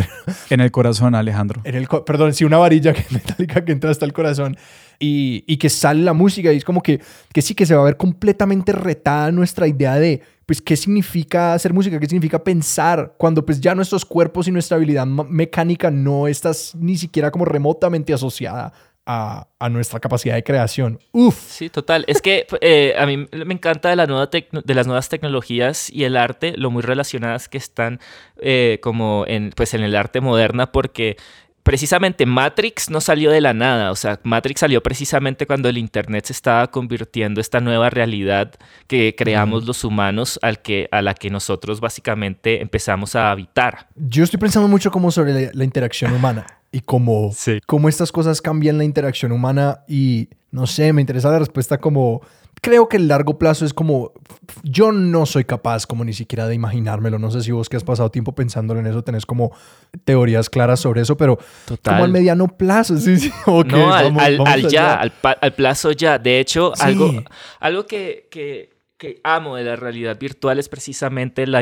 En el corazón, Alejandro. En el, perdón, sí, una varilla *laughs* metálica que entra hasta el corazón y, que sale la música y es como que, que sí, que se va a ver completamente retada nuestra idea de pues qué significa hacer música, qué significa pensar cuando pues ya nuestros cuerpos y nuestra habilidad mecánica no estás ni siquiera como remotamente asociada a, a, nuestra capacidad de creación. Uf. Sí, total. Es que *laughs* eh, a mí me encanta de, la nueva de las nuevas tecnologías y el arte, lo muy relacionadas que están eh, como pues en el arte moderna, porque precisamente Matrix no salió de la nada, o sea, Matrix salió precisamente cuando el Internet se estaba convirtiendo esta nueva realidad que creamos los humanos al que, a la que nosotros básicamente empezamos a habitar. Yo estoy pensando mucho como sobre la, interacción *laughs* humana y cómo, cómo estas cosas cambian la interacción humana y no sé, me interesa la respuesta como creo que el largo plazo es como, yo no soy capaz como ni siquiera de imaginármelo. No sé si vos que has pasado tiempo pensándolo en eso, tenés como teorías claras sobre eso, pero como al mediano plazo, sí, sí. *laughs* no, al, ya, al, plazo ya. De hecho, algo, algo que, que, que, amo de la realidad virtual es precisamente la,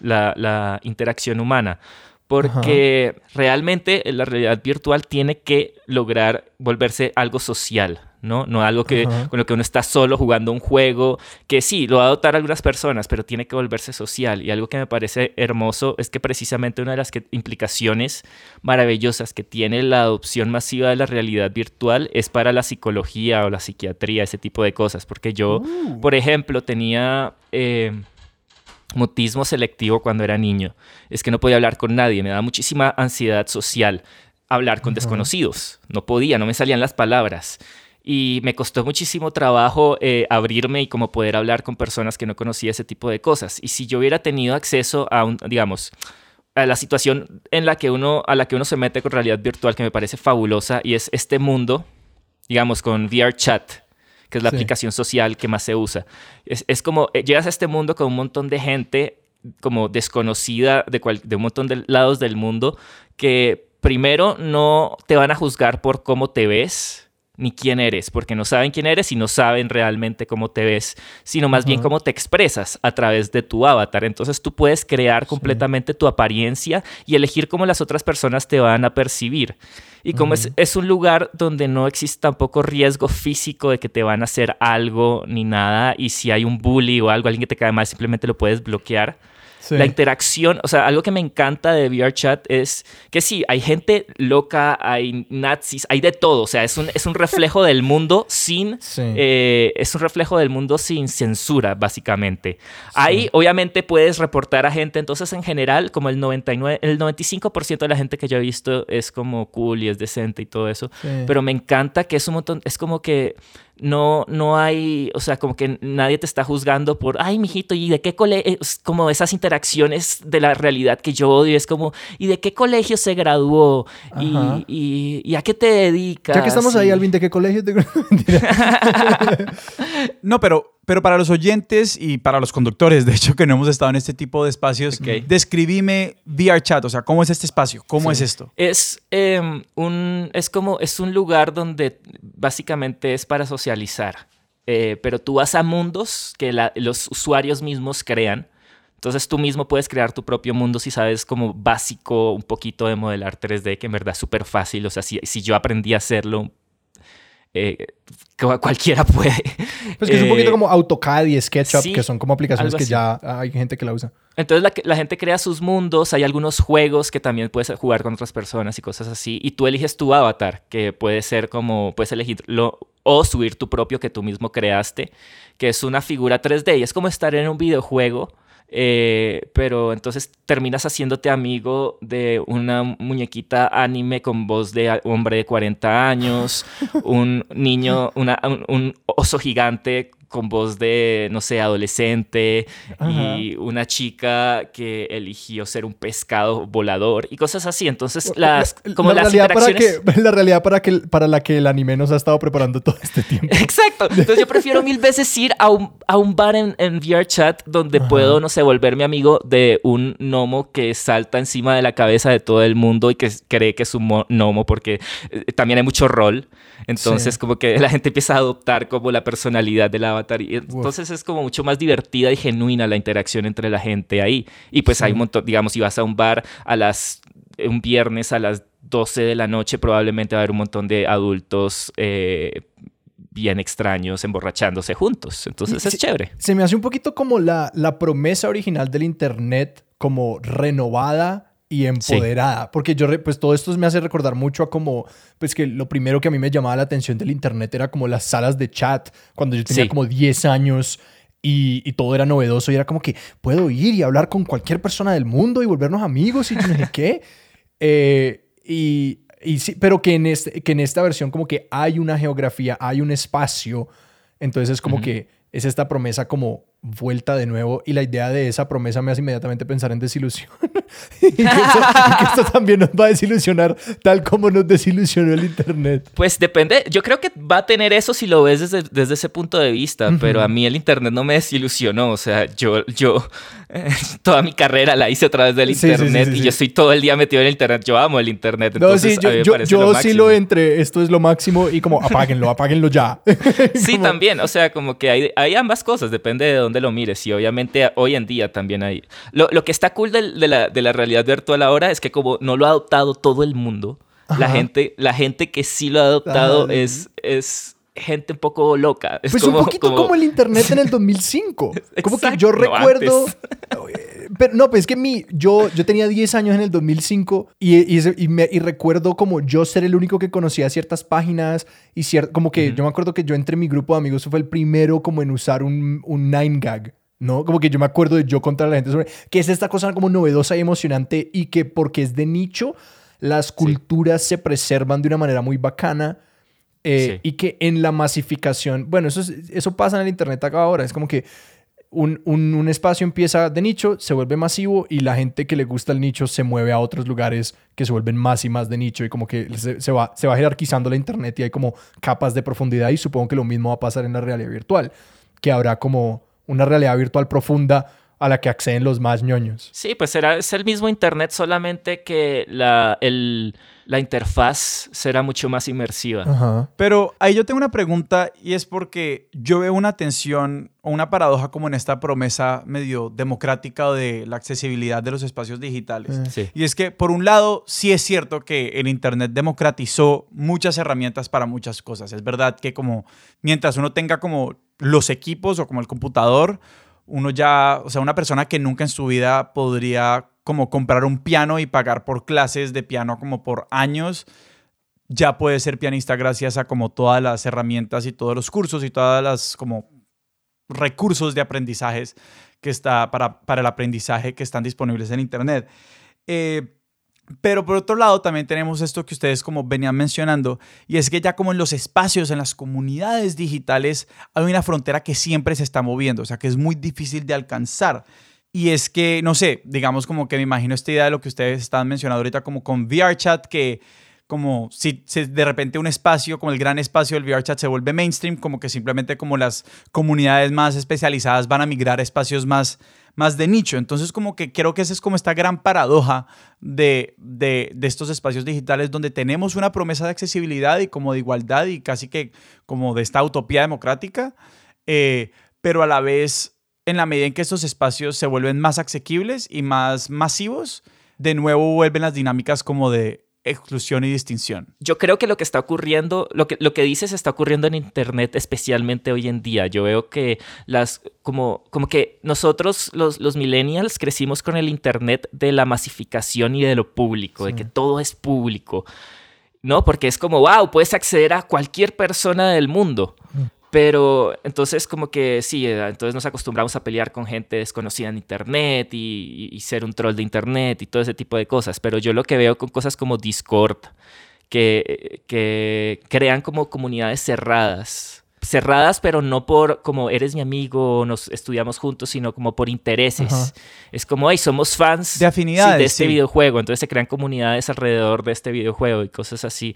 la, la interacción humana porque realmente la realidad virtual tiene que lograr volverse algo social, ¿no? No algo que, con lo que uno está solo jugando un juego, que sí, lo va a adoptar algunas personas, pero tiene que volverse social. Y algo que me parece hermoso es que precisamente una de las implicaciones maravillosas que tiene la adopción masiva de la realidad virtual es para la psicología o la psiquiatría, ese tipo de cosas. Porque yo, uh. por ejemplo, tenía... Eh, mutismo selectivo cuando era niño. Es que no podía hablar con nadie, me daba muchísima ansiedad social hablar con desconocidos. No podía, no me salían las palabras. Y me costó muchísimo trabajo eh, abrirme y como poder hablar con personas que no conocía ese tipo de cosas. Y si yo hubiera tenido acceso a un, digamos, a la situación en la que uno, a la que uno se mete con realidad virtual, que me parece fabulosa, y es este mundo, digamos, con VR Chat, que es la aplicación social que más se usa. Es, como, eh, llegas a este mundo con un montón de gente como desconocida de, de un montón de lados del mundo que primero no te van a juzgar por cómo te ves, ni quién eres, porque no saben quién eres y no saben realmente cómo te ves, sino más bien cómo te expresas a través de tu avatar. Entonces tú puedes crear completamente tu apariencia y elegir cómo las otras personas te van a percibir. Y como es, es, un lugar donde no existe tampoco riesgo físico de que te van a hacer algo ni nada, y si hay un bully o algo, alguien que te cae mal, simplemente lo puedes bloquear. La interacción, o sea, algo que me encanta de VRChat es que sí, hay gente loca, hay nazis, hay de todo, o sea, es un, es un reflejo del mundo sin, eh, es un reflejo del mundo sin censura, básicamente. Ahí, obviamente, puedes reportar a gente, entonces, en general, como el 99, el 95% de la gente que yo he visto es como cool y es decente y todo eso, pero me encanta que es un montón, es como que no, no hay, o sea, como que nadie te está juzgando por, ay, mijito, ¿y de qué colegio? Como esas interacciones de la realidad que yo odio, es como, ¿y de qué colegio se graduó? ¿Y, y, a qué te dedicas? Ya que estamos ahí, Alvin, ¿de qué colegio te *laughs* *laughs* No, pero pero para los oyentes y para los conductores, de hecho, que no hemos estado en este tipo de espacios, describime VR Chat, o sea, ¿cómo es este espacio? ¿Cómo es esto? Es, em, un, es como, es un lugar donde básicamente es para socializar, eh, pero tú vas a mundos que los usuarios mismos crean. Entonces tú mismo puedes crear tu propio mundo si sabes como básico un poquito de modelar 3D, que en verdad es súper fácil. O sea, si, si yo aprendí a hacerlo eh, cualquiera puede. Pues que es un poquito eh, como AutoCAD y SketchUp, que son como aplicaciones que ya hay gente que la usa. Entonces la, la, gente crea sus mundos, hay algunos juegos que también puedes jugar con otras personas y cosas así, y tú eliges tu avatar, que puede ser como, puedes elegirlo o subir tu propio que tú mismo creaste, que es una figura 3D y es como estar en un videojuego eh, pero entonces terminas haciéndote amigo de una muñequita anime con voz de hombre de 40 años, *laughs* un niño, una, un oso gigante con voz de, no sé, adolescente y una chica que eligió ser un pescado volador y cosas así. Entonces, las, como la las realidad para que, *laughs* La realidad para, que, para la que el anime nos ha estado preparando todo este tiempo. *laughs* Exacto. Entonces, yo prefiero mil veces ir a un, a un bar en, en VRChat donde puedo, no sé, volverme amigo de un gnomo que salta encima de la cabeza de todo el mundo y que cree que es un gnomo porque eh, también hay mucho rol. Entonces, como que la gente empieza a adoptar como la personalidad del avatar. Y entonces es como mucho más divertida y genuina la interacción entre la gente ahí. Y pues hay un montón, digamos, si vas a un bar a las un viernes a las 12 de la noche, probablemente va a haber un montón de adultos eh, bien extraños emborrachándose juntos. Entonces es chévere. Se me hace un poquito como la, la promesa original del Internet, como renovada y empoderada. Porque yo, pues todo esto me hace recordar mucho a como, pues que lo primero que a mí me llamaba la atención del Internet era como las salas de chat, cuando yo tenía como 10 años y, todo era novedoso y era como que puedo ir y hablar con cualquier persona del mundo y volvernos amigos y no sé qué. *laughs* Eh, y, y sí, pero que en, este, que en esta versión como que hay una geografía, hay un espacio, entonces es como que es esta promesa como vuelta de nuevo y la idea de esa promesa me hace inmediatamente pensar en desilusión. *laughs* y, que esto, también nos va a desilusionar tal como nos desilusionó el Internet. Pues depende, yo creo que va a tener eso si lo ves desde, desde ese punto de vista, pero a mí el Internet no me desilusionó, o sea, yo, yo *laughs* toda mi carrera la hice a través del Internet y yo estoy todo el día metido en el Internet, yo amo el Internet. Entonces, no, sí, yo, yo, sí lo entre, esto es lo máximo y como apáguenlo, apáguenlo ya. *laughs* sí, también, o sea, como que hay, hay ambas cosas, depende de dónde lo mires. Y obviamente hoy en día también hay... Lo, lo que está cool de, la, de, la, realidad virtual ahora es que como no lo ha adoptado todo el mundo, la gente, la gente que sí lo ha adoptado es, es gente un poco loca. pues un poquito como... el internet en el *laughs* 2005. como que yo recuerdo... *laughs* Pero no, pues es que mi, yo, yo tenía 10 años en el 2005 y, y, y, me, y recuerdo como yo ser el único que conocía ciertas páginas y como que yo me acuerdo que yo entre mi grupo de amigos fue el primero como en usar un, un 9gag. ¿no? Como que yo me acuerdo de yo contra la gente sobre que es esta cosa como novedosa y emocionante y que porque es de nicho, las culturas se preservan de una manera muy bacana. Eh, y que en la masificación, bueno, eso, eso pasa en el Internet acá ahora, es como que un, un, espacio empieza de nicho, se vuelve masivo y la gente que le gusta el nicho se mueve a otros lugares que se vuelven más y más de nicho y como que se, va, se va jerarquizando la internet y hay como capas de profundidad y supongo que lo mismo va a pasar en la realidad virtual, que habrá como una realidad virtual profunda a la que acceden los más ñoños. Sí, pues será, es el mismo Internet, solamente que la, el, la interfaz será mucho más inmersiva. Ajá. Pero ahí yo tengo una pregunta y es porque yo veo una tensión o una paradoja como en esta promesa medio democrática de la accesibilidad de los espacios digitales. Eh. Sí. Y es que, por un lado, sí es cierto que el Internet democratizó muchas herramientas para muchas cosas. Es verdad que como mientras uno tenga como los equipos o como el computador, uno ya, o sea, una persona que nunca en su vida podría como comprar un piano y pagar por clases de piano como por años, ya puede ser pianista gracias a como todas las herramientas y todos los cursos y todas las como recursos de aprendizajes que está para, para el aprendizaje que están disponibles en Internet. Eh, pero por otro lado también tenemos esto que ustedes como venían mencionando y es que ya como en los espacios, en las comunidades digitales, hay una frontera que siempre se está moviendo, o sea que es muy difícil de alcanzar. Y es que, no sé, digamos como que me imagino esta idea de lo que ustedes estaban mencionando ahorita como con VRChat, que como si, si de repente un espacio, como el gran espacio del VRChat se vuelve mainstream, como que simplemente como las comunidades más especializadas van a migrar a espacios más, más de nicho. Entonces como que creo que esa es como esta gran paradoja de, de, de estos espacios digitales donde tenemos una promesa de accesibilidad y como de igualdad y casi que como de esta utopía democrática, eh, pero a la vez en la medida en que estos espacios se vuelven más asequibles y más masivos, de nuevo vuelven las dinámicas como de exclusión y distinción. Yo creo que lo que está ocurriendo, lo que, lo que dices está ocurriendo en Internet, especialmente hoy en día. Yo veo que las, como, como que nosotros, los, los millennials, crecimos con el Internet de la masificación y de lo público, de que todo es público. ¿No? Porque es como, wow, puedes acceder a cualquier persona del mundo. Pero entonces como que sí, eh, entonces nos acostumbramos a pelear con gente desconocida en Internet y, y, y, ser un troll de Internet y todo ese tipo de cosas. Pero yo lo que veo con cosas como Discord, que, que crean como comunidades cerradas. Cerradas, pero no por como eres mi amigo, nos estudiamos juntos, sino como por intereses. Ajá. Es como, hey, somos fans de afinidades sí, de este sí. videojuego. Entonces se crean comunidades alrededor de este videojuego y cosas así.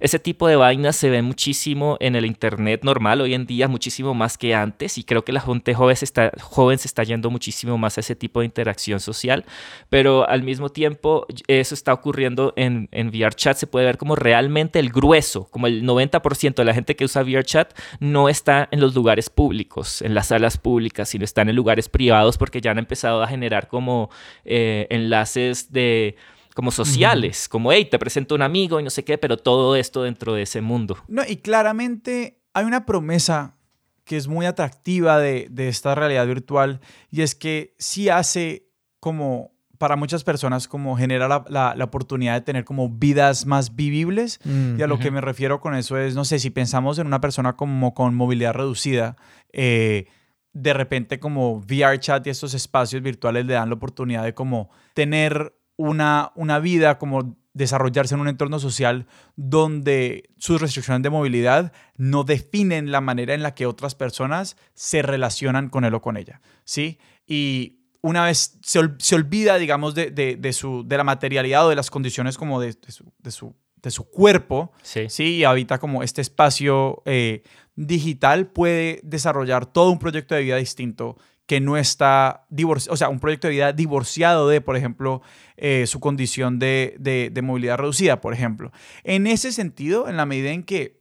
Ese tipo de vainas se ve muchísimo en el internet normal hoy en día, muchísimo más que antes. Y creo que la gente joven se está, joven se está yendo muchísimo más a ese tipo de interacción social. Pero al mismo tiempo, eso está ocurriendo en, en VRChat. Se puede ver como realmente el grueso, como el 90% de la gente que usa VRChat no está en los lugares públicos, en las salas públicas, sino están en lugares privados porque ya han empezado a generar como eh, enlaces de como sociales, uh -huh. como, hey, te presento un amigo y no sé qué, pero todo esto dentro de ese mundo. No, y claramente hay una promesa que es muy atractiva de, de esta realidad virtual y es que sí hace como para muchas personas como genera la, la, la, oportunidad de tener como vidas más vivibles. Mm, y a lo uh -huh. que me refiero con eso es, no sé, si pensamos en una persona como con movilidad reducida, eh, de repente como VRChat y estos espacios virtuales le dan la oportunidad de como tener una, una vida, como desarrollarse en un entorno social donde sus restricciones de movilidad no definen la manera en la que otras personas se relacionan con él o con ella, ¿sí? Y una vez se, ol se olvida, digamos, de, de, de, su, de la materialidad o de las condiciones como de, de su, de, su, de su cuerpo, sí. ¿sí? Y habita como este espacio eh, digital, puede desarrollar todo un proyecto de vida distinto que no está divorciado, o sea, un proyecto de vida divorciado de, por ejemplo, eh, su condición de, de, de, movilidad reducida, por ejemplo. En ese sentido, en la medida en que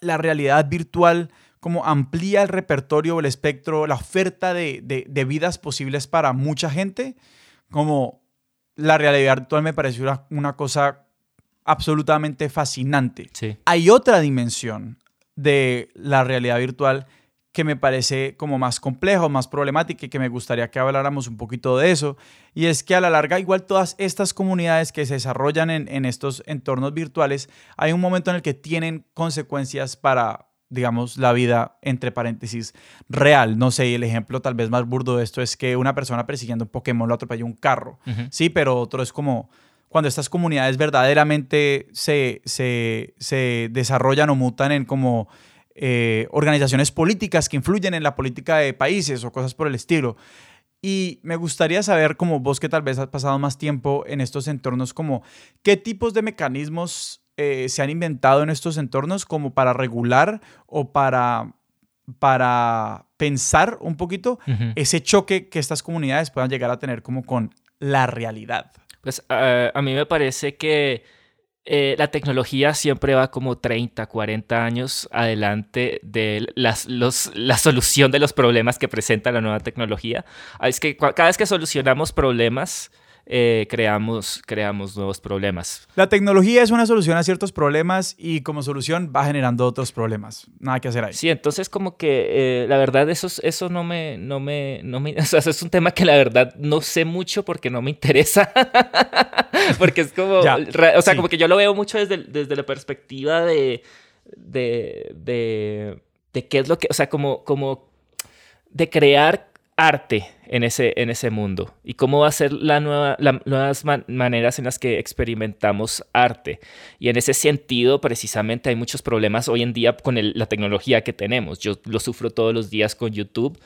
la realidad virtual como amplía el repertorio, el espectro, la oferta de, de vidas posibles para mucha gente, como la realidad virtual me pareció una, una cosa absolutamente fascinante. Sí. Hay otra dimensión de la realidad virtual que me parece como más complejo, más problemática y que me gustaría que habláramos un poquito de eso. Y es que a la larga, igual todas estas comunidades que se desarrollan en, en estos entornos virtuales, hay un momento en el que tienen consecuencias para, digamos, la vida, entre paréntesis, real. No sé, el ejemplo tal vez más burdo de esto es que una persona persiguiendo un Pokémon lo atropella un carro. Uh -huh. Sí, pero otro es como cuando estas comunidades verdaderamente se, se, se desarrollan o mutan en como eh, organizaciones políticas que influyen en la política de países o cosas por el estilo. Y me gustaría saber, como vos que tal vez has pasado más tiempo en estos entornos, como qué tipos de mecanismos eh, se han inventado en estos entornos como para regular o para para pensar un poquito ese choque que estas comunidades puedan llegar a tener como con la realidad. Pues ah, a mí me parece que eh, la tecnología siempre va como 30, 40 años adelante de las, los- la solución de los problemas que presenta la nueva tecnología. Ah, Es que cada vez que solucionamos problemas, eh, creamos, creamos nuevos problemas. La tecnología es una solución a ciertos problemas y como solución va generando otros problemas. Nada que hacer ahí. Sí, entonces como que eh, la verdad eso, es- eso no me, no me, no me, *laughs* o sea, eso es un tema que la verdad no sé mucho porque no me interesa. *laughs* porque es como, Ya, o sea, sí. como que yo lo veo mucho desde, desde la perspectiva de, de, de, de qué es lo que, o sea, como, como de crear arte en ese, en ese mundo y cómo va a ser la nueva, las nuevas man- maneras en las que experimentamos arte. Y en ese sentido, precisamente, hay muchos problemas hoy en día con la tecnología que tenemos. Yo lo sufro todos los días con YouTube.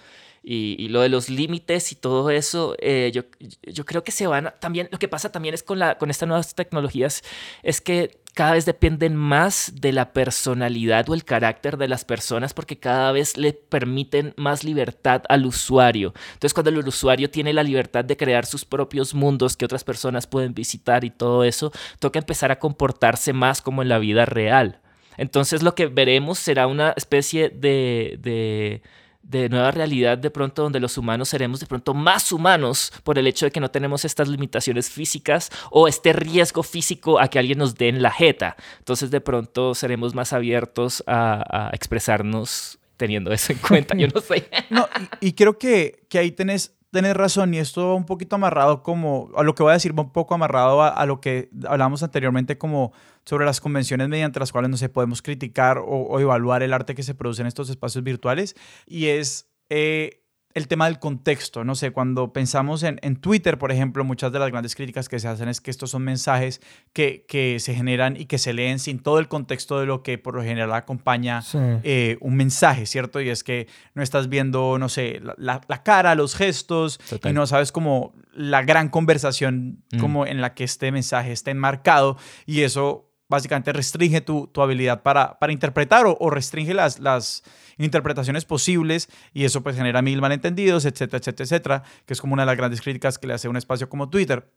Y, y lo de los límites y todo eso, eh, yo, yo creo que se van a- también, lo que pasa también es con, la, con estas nuevas tecnologías, es que cada vez dependen más de la personalidad o el carácter de las personas porque cada vez le permiten más libertad al usuario. Entonces cuando el usuario tiene la libertad de crear sus propios mundos que otras personas pueden visitar y todo eso, toca empezar a comportarse más como en la vida real. Entonces lo que veremos será una especie de, de, de nueva realidad de pronto donde los humanos seremos de pronto más humanos por el hecho de que no tenemos estas limitaciones físicas o este riesgo físico a que alguien nos dé en la jeta. Entonces de pronto seremos más abiertos a, expresarnos teniendo eso en cuenta. Yo no sé. *laughs* Y, creo que, que ahí tenés, tenés razón y esto va un poquito amarrado como, a lo que voy a decir va un poco amarrado a, a lo que hablamos anteriormente como sobre las convenciones mediante las cuales no se podemos criticar o, o evaluar el arte que se produce en estos espacios virtuales y es eh, el tema del contexto, no sé, cuando pensamos en, en Twitter, por ejemplo, muchas de las grandes críticas que se hacen es que estos son mensajes que, que se generan y que se leen sin todo el contexto de lo que por lo general acompaña Sí. eh, un mensaje, ¿cierto? Y es que no estás viendo, no sé, la, la- la cara, los gestos, Total. y no sabes como la gran conversación Mm. como en la que este mensaje está enmarcado, y eso básicamente restringe tu, tu habilidad para, para interpretar o, restringe las, las interpretaciones posibles, y eso pues genera mil malentendidos, etcétera, etcétera, etcétera, que es como una de las grandes críticas que le hace un espacio como Twitter.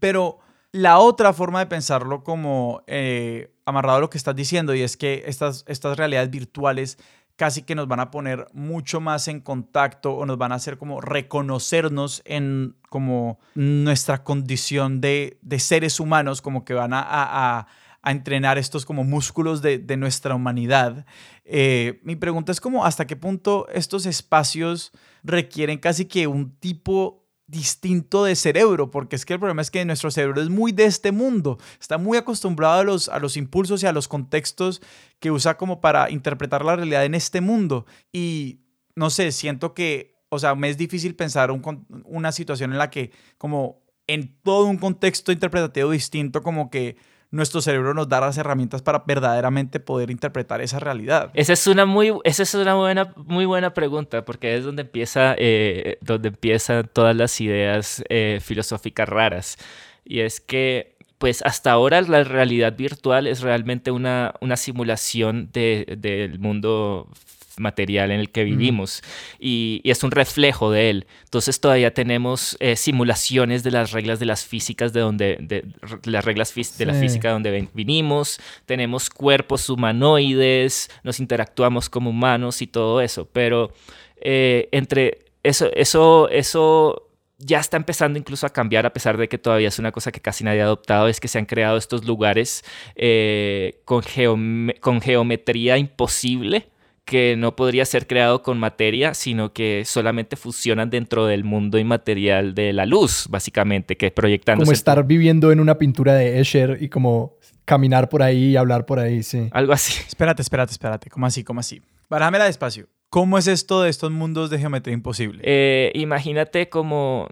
Pero la otra forma de pensarlo como eh, amarrado a lo que estás diciendo y es que estas, estas realidades virtuales casi que nos van a poner mucho más en contacto o nos van a hacer como reconocernos en como nuestra condición de, de seres humanos, como que van a- a- a entrenar estos como músculos de, de nuestra humanidad. Eh, mi pregunta es como hasta qué punto estos espacios requieren casi que un tipo distinto de cerebro, porque es que el problema es que nuestro cerebro es muy de este mundo, está muy acostumbrado a los, a los impulsos y a los contextos que usa como para interpretar la realidad en este mundo. Y no sé, siento que, o sea, me es difícil pensar una situación en la que como en todo un contexto interpretativo distinto, como que nuestro cerebro nos da las herramientas para verdaderamente poder interpretar esa realidad. Esa es una muy, esa es una buena, muy buena pregunta, porque es donde empieza, eh, donde empiezan todas las ideas eh, filosóficas raras. Y es que, pues hasta ahora la realidad virtual es realmente una, una simulación de- del mundo material en el que vivimos y, y es un reflejo de él. Entonces todavía tenemos eh, simulaciones de las reglas de las físicas de donde, de, las reglas de la física de donde ven- vinimos, tenemos cuerpos humanoides, nos interactuamos como humanos y todo eso, pero eh, entre eso, eso, eso ya está empezando incluso a cambiar a pesar de que todavía es una cosa que casi nadie ha adoptado, es que se han creado estos lugares eh, con, geome- con geometría imposible que no podría ser creado con materia, sino que solamente funcionan dentro del mundo inmaterial de la luz, básicamente, que proyectándose... Como estar viviendo en una pintura de Escher y como caminar por ahí y hablar por ahí, sí. Algo así. *laughs* Espérate, espérate, espérate. ¿Cómo así? ¿Cómo así? Barámela despacio. ¿Cómo es esto de estos mundos de geometría imposible? Eh, imagínate como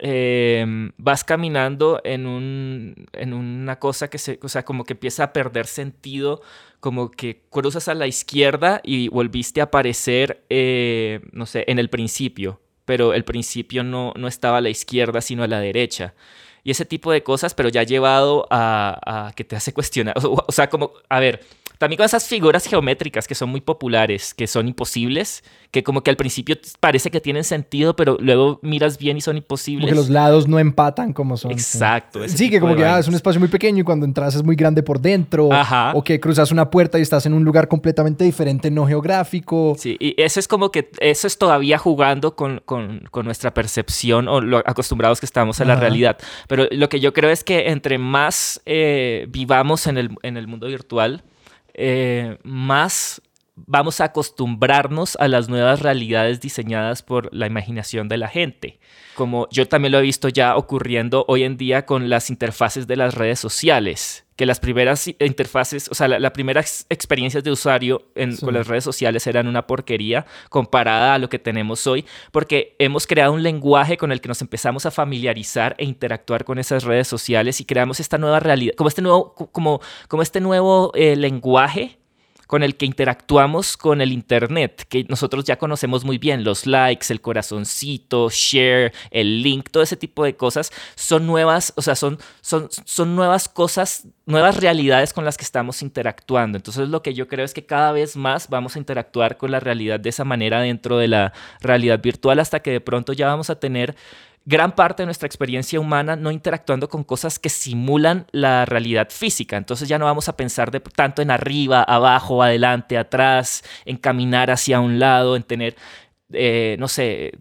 eh, vas caminando en, un, en una cosa que se, o sea, como que empieza a perder sentido, como que cruzas a la izquierda y volviste a aparecer, eh, no sé, en el principio, pero el principio no, no estaba a la izquierda, sino a la derecha. Y ese tipo de cosas, pero ya llevado a, a que te hace cuestionar, *laughs* o sea, como, a ver, también con esas figuras geométricas que son muy populares, que son imposibles, que como que al principio parece que tienen sentido, pero luego miras bien y son imposibles. Porque los lados no empatan como son. Exacto. Sí, que como que ah, es un espacio muy pequeño y cuando entras es muy grande por dentro. Ajá. O que cruzas una puerta y estás en un lugar completamente diferente, no geográfico. Sí, y eso es como que eso es todavía jugando con, con, con nuestra percepción o lo acostumbrados que estamos a la realidad. Pero lo que yo creo es que entre más eh, vivamos en el, en el mundo virtual, eh, más vamos a acostumbrarnos a las nuevas realidades diseñadas por la imaginación de la gente. Como yo también lo he visto ya ocurriendo hoy en día con las interfaces de las redes sociales, que las primeras interfaces, o sea, las la primeras experiencias de usuario con las redes sociales eran una porquería comparada a lo que tenemos hoy, porque hemos creado un lenguaje con el que nos empezamos a familiarizar e interactuar con esas redes sociales y creamos esta nueva realidad, como este nuevo, como, como este nuevo eh, lenguaje con el que interactuamos con el Internet, que nosotros ya conocemos muy bien, los likes, el corazoncito, share, el link, todo ese tipo de cosas, son nuevas, o sea, son, son, son nuevas cosas, nuevas realidades con las que estamos interactuando. Entonces lo que yo creo es que cada vez más vamos a interactuar con la realidad de esa manera dentro de la realidad virtual hasta que de pronto ya vamos a tener gran parte de nuestra experiencia humana no interactuando con cosas que simulan la realidad física. Entonces ya no vamos a pensar de, tanto en arriba, abajo, adelante, atrás, en caminar hacia un lado, en tener, eh, no sé,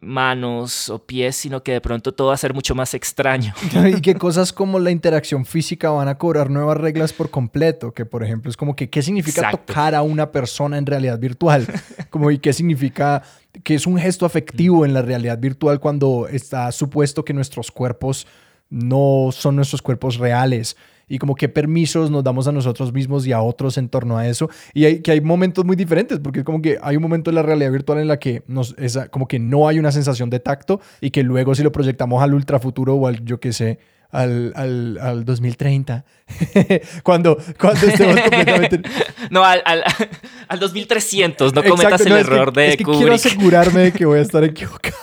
manos o pies, sino que de pronto todo va a ser mucho más extraño. *laughs* y que cosas como la interacción física van a cobrar nuevas reglas por completo, que por ejemplo es como que qué significa tocar a una persona en realidad virtual, como y qué significa que es un gesto afectivo en la realidad virtual cuando está supuesto que nuestros cuerpos no son nuestros cuerpos reales y como qué permisos nos damos a nosotros mismos y a otros en torno a eso. Y hay, que hay momentos muy diferentes, porque es como que hay un momento en la realidad virtual en la que nos, como que no hay una sensación de tacto y que luego si lo proyectamos al ultrafuturo o al, yo qué sé, al, al, al, 2030. *laughs* cuando, cuando estemos completamente. *laughs* No, al, al, *laughs* al 2300. No cometas el error de es que Quiero asegurarme de que voy a estar equivocado.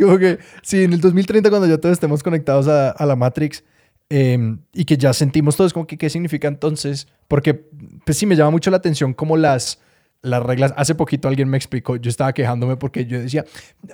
como que, sí, en el 2030, cuando ya todos estemos conectados a, a la Matrix em, y que ya sentimos todos, como que, ¿qué significa entonces? Porque, pues sí, me llama mucho la atención como las las reglas. Hace poquito alguien me explicó, yo estaba quejándome porque yo decía,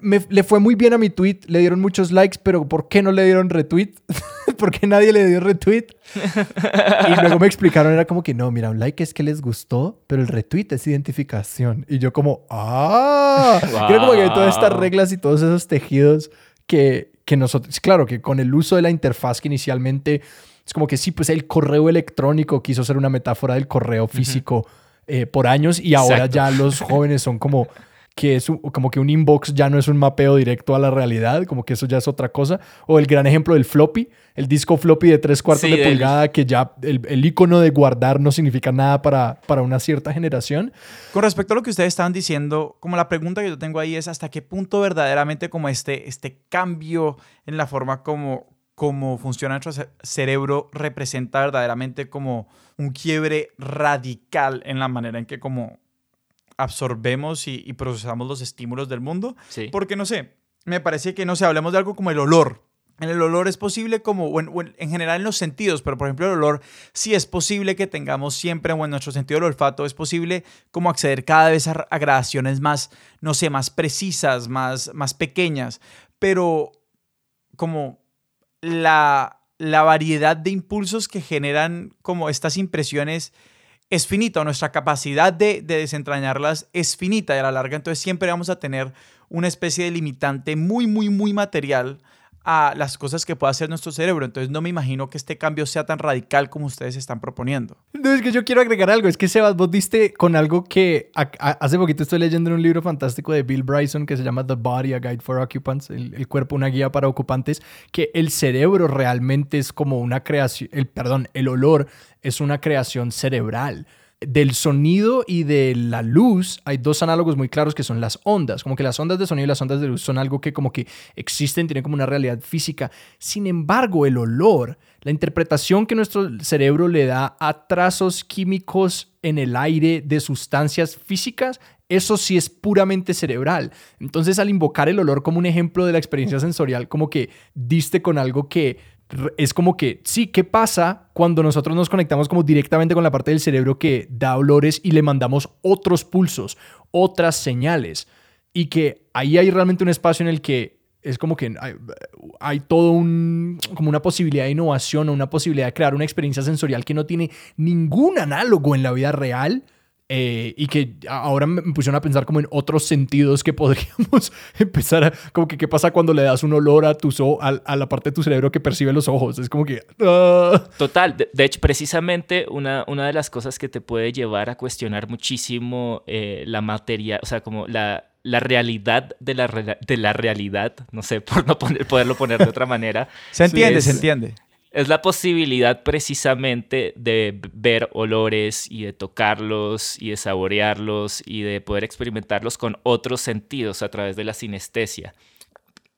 me, le fue muy bien a mi tweet, le dieron muchos likes, pero ¿por qué no le dieron retweet? *laughs* ¿Por qué nadie le dio retweet? y luego me explicaron, era como que no, mira, un like es que les gustó, pero el retweet es identificación. Y yo como, ah, creo como que todas estas reglas y todos esos tejidos que, que nosotros, claro, que con el uso de la interfaz que inicialmente... Es como que sí, pues el correo electrónico quiso ser una metáfora del correo físico. Eh, por años y ahora ya los *laughs* jóvenes son como que es como que un inbox ya no es un mapeo directo a la realidad, como que eso ya es otra cosa. O el gran ejemplo del floppy, el disco floppy de tres cuartos de pulgada, que ya el, el, icono de guardar no significa nada para, para una cierta generación. Con respecto a lo que ustedes estaban diciendo, como la pregunta que yo tengo ahí es hasta qué punto verdaderamente como este, este cambio en la forma como, como funciona nuestro cerebro representa verdaderamente como un quiebre radical en la manera en que como absorbemos y, procesamos los estímulos del mundo. Porque no sé, me parece que no sé, hablemos de algo como el olor. En el olor es posible como, o en, en, general en los sentidos, pero por ejemplo el olor sí es posible que tengamos siempre, o en nuestro sentido del olfato es posible como acceder cada vez a, a gradaciones más, no sé, más precisas, más, más pequeñas, pero como la, la variedad de impulsos que generan como estas impresiones es finita, nuestra capacidad de, de, desentrañarlas es finita y a la larga entonces siempre vamos a tener una especie de limitante muy, muy, muy material a las cosas que puede hacer nuestro cerebro. Entonces no me imagino que este cambio sea tan radical como ustedes están proponiendo. No, es que yo quiero agregar algo. Es que Sebas, vos diste con algo que hace poquito estoy leyendo en un libro fantástico de Bill Bryson que se llama The Body, a Guide for Occupants, el, cuerpo, una guía para ocupantes, que el cerebro realmente es como una creación, el, perdón, el olor es una creación cerebral del sonido y de la luz hay dos análogos muy claros que son las ondas, como que las ondas de sonido y las ondas de luz son algo que como que existen, tienen como una realidad física. Sin embargo, el olor, la interpretación que nuestro cerebro le da a trazos químicos en el aire de sustancias físicas, eso sí es puramente cerebral. Entonces, al invocar el olor como un ejemplo de la experiencia sensorial, como que diste con algo que es como que, sí, ¿qué pasa cuando nosotros nos conectamos como directamente con la parte del cerebro que da olores y le mandamos otros pulsos, otras señales? Y que ahí hay realmente un espacio en el que es como que hay, hay, todo un, como una posibilidad de innovación o una posibilidad de crear una experiencia sensorial que no tiene ningún análogo en la vida real eh, y que ahora me pusieron a pensar como en otros sentidos que *laughs* podríamos empezar a, como que qué pasa cuando le das un olor a, tu a, la parte de tu cerebro que percibe los ojos. Es como que... Ah. Total. De, hecho, precisamente una, una de las cosas que te puede llevar a cuestionar muchísimo eh, la materia, o sea, como la, la realidad de la, de la realidad, no sé, *laughs* por no poderlo poner de otra manera. se entiende, se entiende. Es la posibilidad precisamente de ver olores y de tocarlos y de saborearlos y de poder experimentarlos con otros sentidos a través de la sinestesia.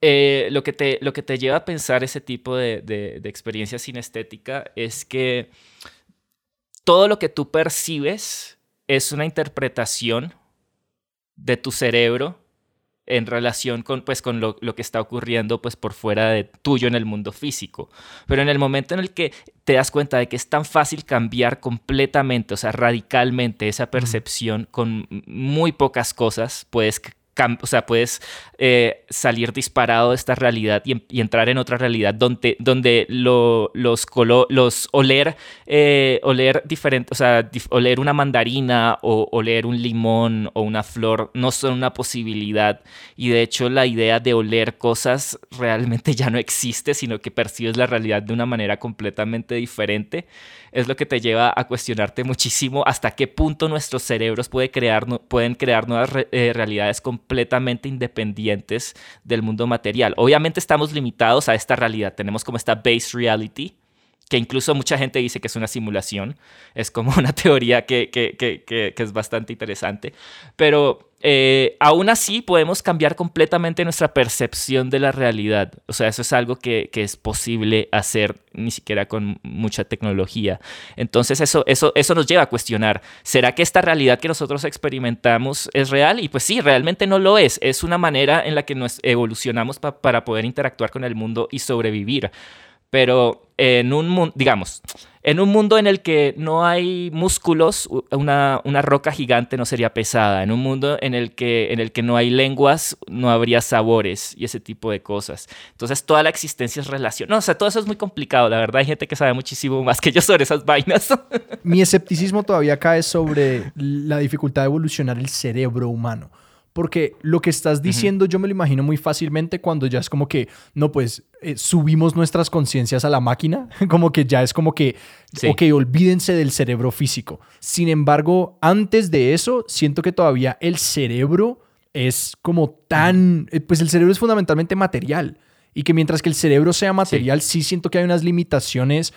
Eh, lo, que te, lo que te lleva a pensar ese tipo de, de, de experiencia sinestética es que todo lo que tú percibes es una interpretación de tu cerebro en relación con, pues, con lo, que está ocurriendo pues, por fuera de tuyo en el mundo físico. Pero en el momento en el que te das cuenta de que es tan fácil cambiar completamente, o sea, radicalmente esa percepción con muy pocas cosas, puedes o sea, puedes eh, salir disparado de esta realidad y, entrar en otra realidad donde, donde los, los oler, eh, oler diferente, o sea, oler una mandarina o oler un limón o una flor no son una posibilidad. Y de hecho la idea de oler cosas realmente ya no existe, sino que percibes la realidad de una manera completamente diferente. Es lo que te lleva a cuestionarte muchísimo hasta qué punto nuestros cerebros puede crear, pueden crear nuevas eh, realidades completamente independientes del mundo material. Obviamente estamos limitados a esta realidad, tenemos como esta base reality, que incluso mucha gente dice que es una simulación, es como *laughs* una teoría que, que, que, que es bastante interesante, pero eh, aún así podemos cambiar completamente nuestra percepción de la realidad. O sea, eso es algo que, que, es posible hacer ni siquiera con mucha tecnología. Entonces eso, eso, eso nos lleva a cuestionar, ¿será que esta realidad que nosotros experimentamos es real? Y pues sí, realmente no lo es. Es una manera en la que nos evolucionamos para poder interactuar con el mundo y sobrevivir. Pero en un mundo, digamos, en un mundo en el que no hay músculos, una, una, roca gigante no sería pesada. En un mundo en el, que, en el que no hay lenguas, no habría sabores y ese tipo de cosas. Entonces, toda la existencia es relación. No, o sea, todo eso es muy complicado. La verdad, hay gente que sabe muchísimo más que yo sobre esas vainas. Mi escepticismo todavía cae sobre la dificultad de evolucionar el cerebro humano. Porque lo que estás diciendo yo me lo imagino muy fácilmente cuando ya es como que, no, pues eh, subimos nuestras conciencias a la máquina, *laughs* como que ya es como que, ok, olvídense del cerebro físico. Sin embargo, antes de eso, siento que todavía el cerebro es como tan, eh, pues el cerebro es fundamentalmente material. Y que mientras que el cerebro sea material, sí, siento que hay unas limitaciones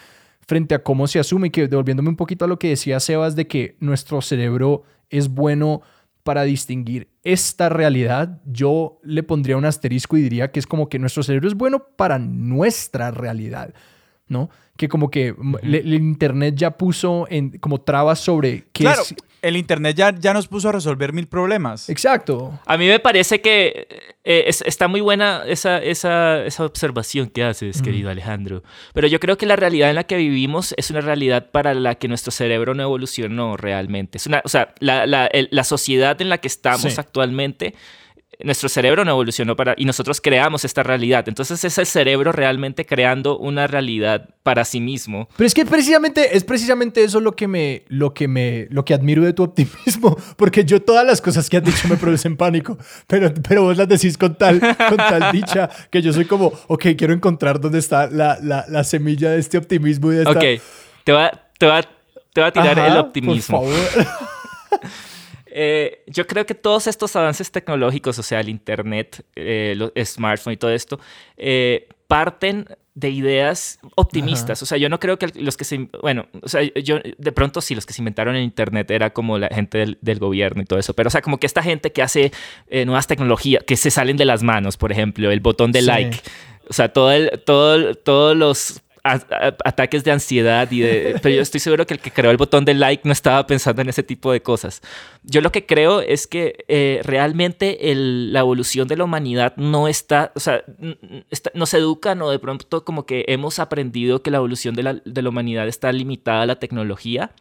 frente a cómo se asume. Y que devolviéndome un poquito a lo que decía Sebas de que nuestro cerebro es bueno para distinguir esta realidad, yo le pondría un asterisco y diría que es como que nuestro cerebro es bueno para nuestra realidad, ¿no? Que como que el Internet ya puso en, como trabas sobre qué claro. El Internet ya, ya nos puso a resolver mil problemas. Exacto. A mí me parece que eh, está muy buena esa, esa, esa observación que haces, querido Alejandro. Pero yo creo que la realidad en la que vivimos es una realidad para la que nuestro cerebro no evolucionó realmente. Es una, o sea, la, la, la sociedad en la que estamos actualmente nuestro cerebro no evolucionó para y nosotros creamos esta realidad. Entonces es el cerebro realmente creando una realidad para sí mismo. Pero es que precisamente es precisamente eso lo que me lo que me lo que admiro de tu optimismo, *laughs* porque yo todas las cosas que has dicho me producen pánico, pero pero vos las decís con tal con tal *laughs* dicha que yo soy como, ok, quiero encontrar dónde está la, la, la semilla de este optimismo y de esta... Ok, te va, te va, te va a tirar el optimismo. Por favor. *laughs* Eh, yo creo que todos estos avances tecnológicos, o sea, el Internet, eh, los smartphones y todo esto, eh, parten de ideas optimistas. O sea, yo no creo que los que se... Bueno, o sea, yo de pronto sí, los que se inventaron el Internet era como la gente del, gobierno y todo eso. Pero, o sea, como que esta gente que hace nuevas tecnologías, que se salen de las manos, por ejemplo, el botón de like. O sea, todo el, todo, todos los ataques de ansiedad y de... *laughs* Pero yo estoy seguro que el que creó el botón de like no estaba pensando en ese tipo de cosas. Yo lo que creo es que eh, realmente la evolución de la humanidad no está, o sea, nos educan o de pronto como que hemos aprendido que la evolución de la, de la humanidad está limitada a la tecnología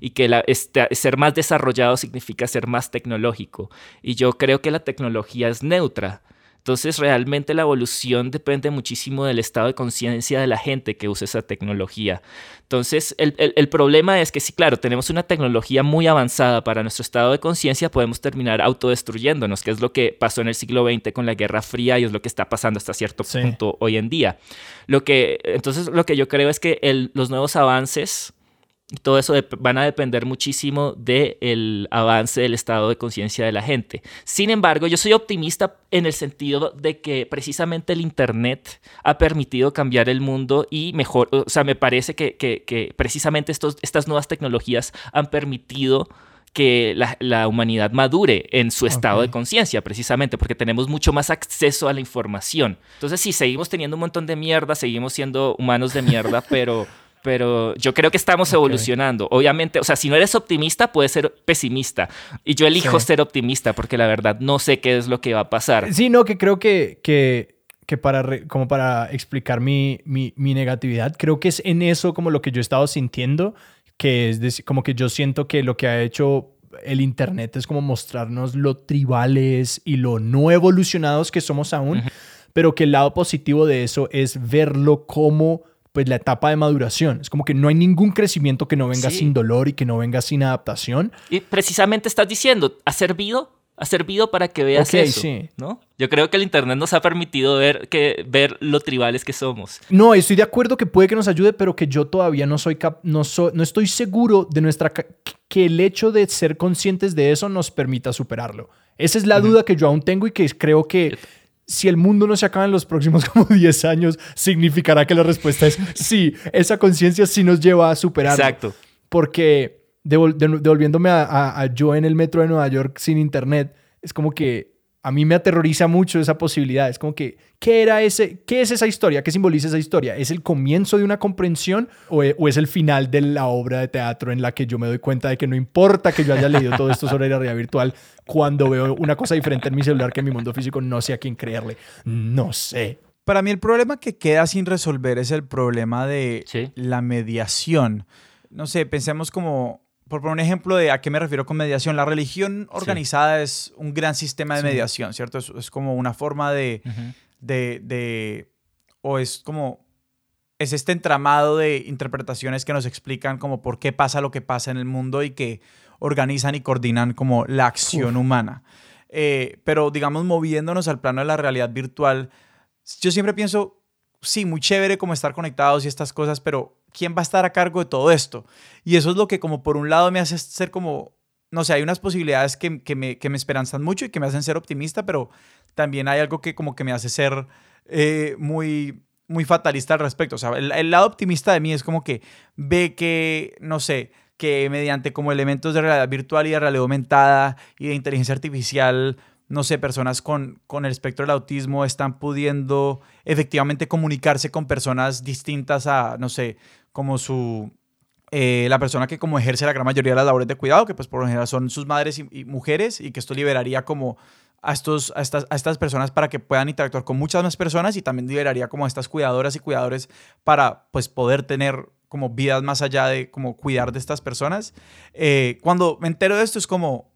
y que la, este, ser más desarrollado significa ser más tecnológico. Y yo creo que la tecnología es neutra. Entonces realmente la evolución depende muchísimo del estado de conciencia de la gente que usa esa tecnología. Entonces el, problema es que si claro, tenemos una tecnología muy avanzada para nuestro estado de conciencia, podemos terminar autodestruyéndonos, que es lo que pasó en el siglo XX con la Guerra Fría y es lo que está pasando hasta cierto punto hoy en día. Lo que, entonces lo que yo creo es que los nuevos avances todo eso van a depender muchísimo del avance del estado de conciencia de la gente. Sin embargo, yo soy optimista en el sentido de que precisamente el Internet ha permitido cambiar el mundo y mejor, o sea, me parece que, precisamente estos, estas nuevas tecnologías han permitido que la, humanidad madure en su estado de conciencia, precisamente, porque tenemos mucho más acceso a la información. Entonces, sí, seguimos teniendo un montón de mierda, seguimos siendo humanos de mierda, *laughs* pero pero yo creo que estamos evolucionando. Obviamente, o sea, si no eres optimista, puedes ser pesimista. Y yo elijo ser optimista porque la verdad no sé qué es lo que va a pasar. Sí, no, que creo que, que, que para, como para explicar mi, mi, mi, negatividad, creo que es en eso como lo que yo he estado sintiendo, que es como que yo siento que lo que ha hecho el Internet es como mostrarnos lo tribales y lo no evolucionados que somos aún, pero que el lado positivo de eso es verlo como pues la etapa de maduración. Es como que no hay ningún crecimiento que no venga sin dolor y que no venga sin adaptación. Y precisamente estás diciendo, ¿ha servido? Ha servido para que veas eso, ¿no? Yo creo que el internet nos ha permitido ver que ver lo tribales que somos. No, estoy de acuerdo que puede que nos ayude, pero que yo todavía no soy no, no estoy seguro de nuestra que el hecho de ser conscientes de eso nos permita superarlo. Esa es la duda que yo aún tengo y que creo que si el mundo no se acaba en los próximos *laughs* como 10 años, significará que la respuesta es sí, esa conciencia sí nos lleva a superar. Exacto. Porque devolviéndome a, a, yo en el metro de Nueva York sin internet, es como que a mí me aterroriza mucho esa posibilidad. Es como que, ¿qué era ese? ¿Qué es esa historia? ¿Qué simboliza esa historia? ¿Es el comienzo de una comprensión o, e, es el final de la obra de teatro en la que yo me doy cuenta de que no importa que yo haya leído todo esto sobre la realidad virtual, cuando veo una cosa diferente en mi celular que en mi mundo físico, no sé a quién creerle. No sé. Para mí el problema que queda sin resolver es el problema de la mediación. No sé, pensemos como por poner un ejemplo de a qué me refiero con mediación, la religión organizada es un gran sistema de mediación, ¿cierto? Es, como una forma de, de, de, o es como, es este entramado de interpretaciones que nos explican como por qué pasa lo que pasa en el mundo y que organizan y coordinan como la acción humana. Eh, pero digamos, moviéndonos al plano de la realidad virtual, yo siempre pienso, sí, muy chévere como estar conectados y estas cosas, pero ¿quién va a estar a cargo de todo esto? Y eso es lo que como por un lado me hace ser como, no sé, hay unas posibilidades que, que, me, que me esperanzan mucho y que me hacen ser optimista, pero también hay algo que como que me hace ser eh, muy, muy fatalista al respecto. O sea, el, lado optimista de mí es como que ve que, no sé, que mediante como elementos de realidad virtual y de realidad aumentada y de inteligencia artificial no sé, personas con, con el espectro del autismo están pudiendo efectivamente comunicarse con personas distintas a, no sé, como su, eh, la persona que como ejerce la gran mayoría de las labores de cuidado, que pues por lo general son sus madres y, mujeres, y que esto liberaría como a, estos, a, estas, a estas personas para que puedan interactuar con muchas más personas y también liberaría como a estas cuidadoras y cuidadores para pues poder tener como vidas más allá de como cuidar de estas personas. Eh, cuando me entero de esto es como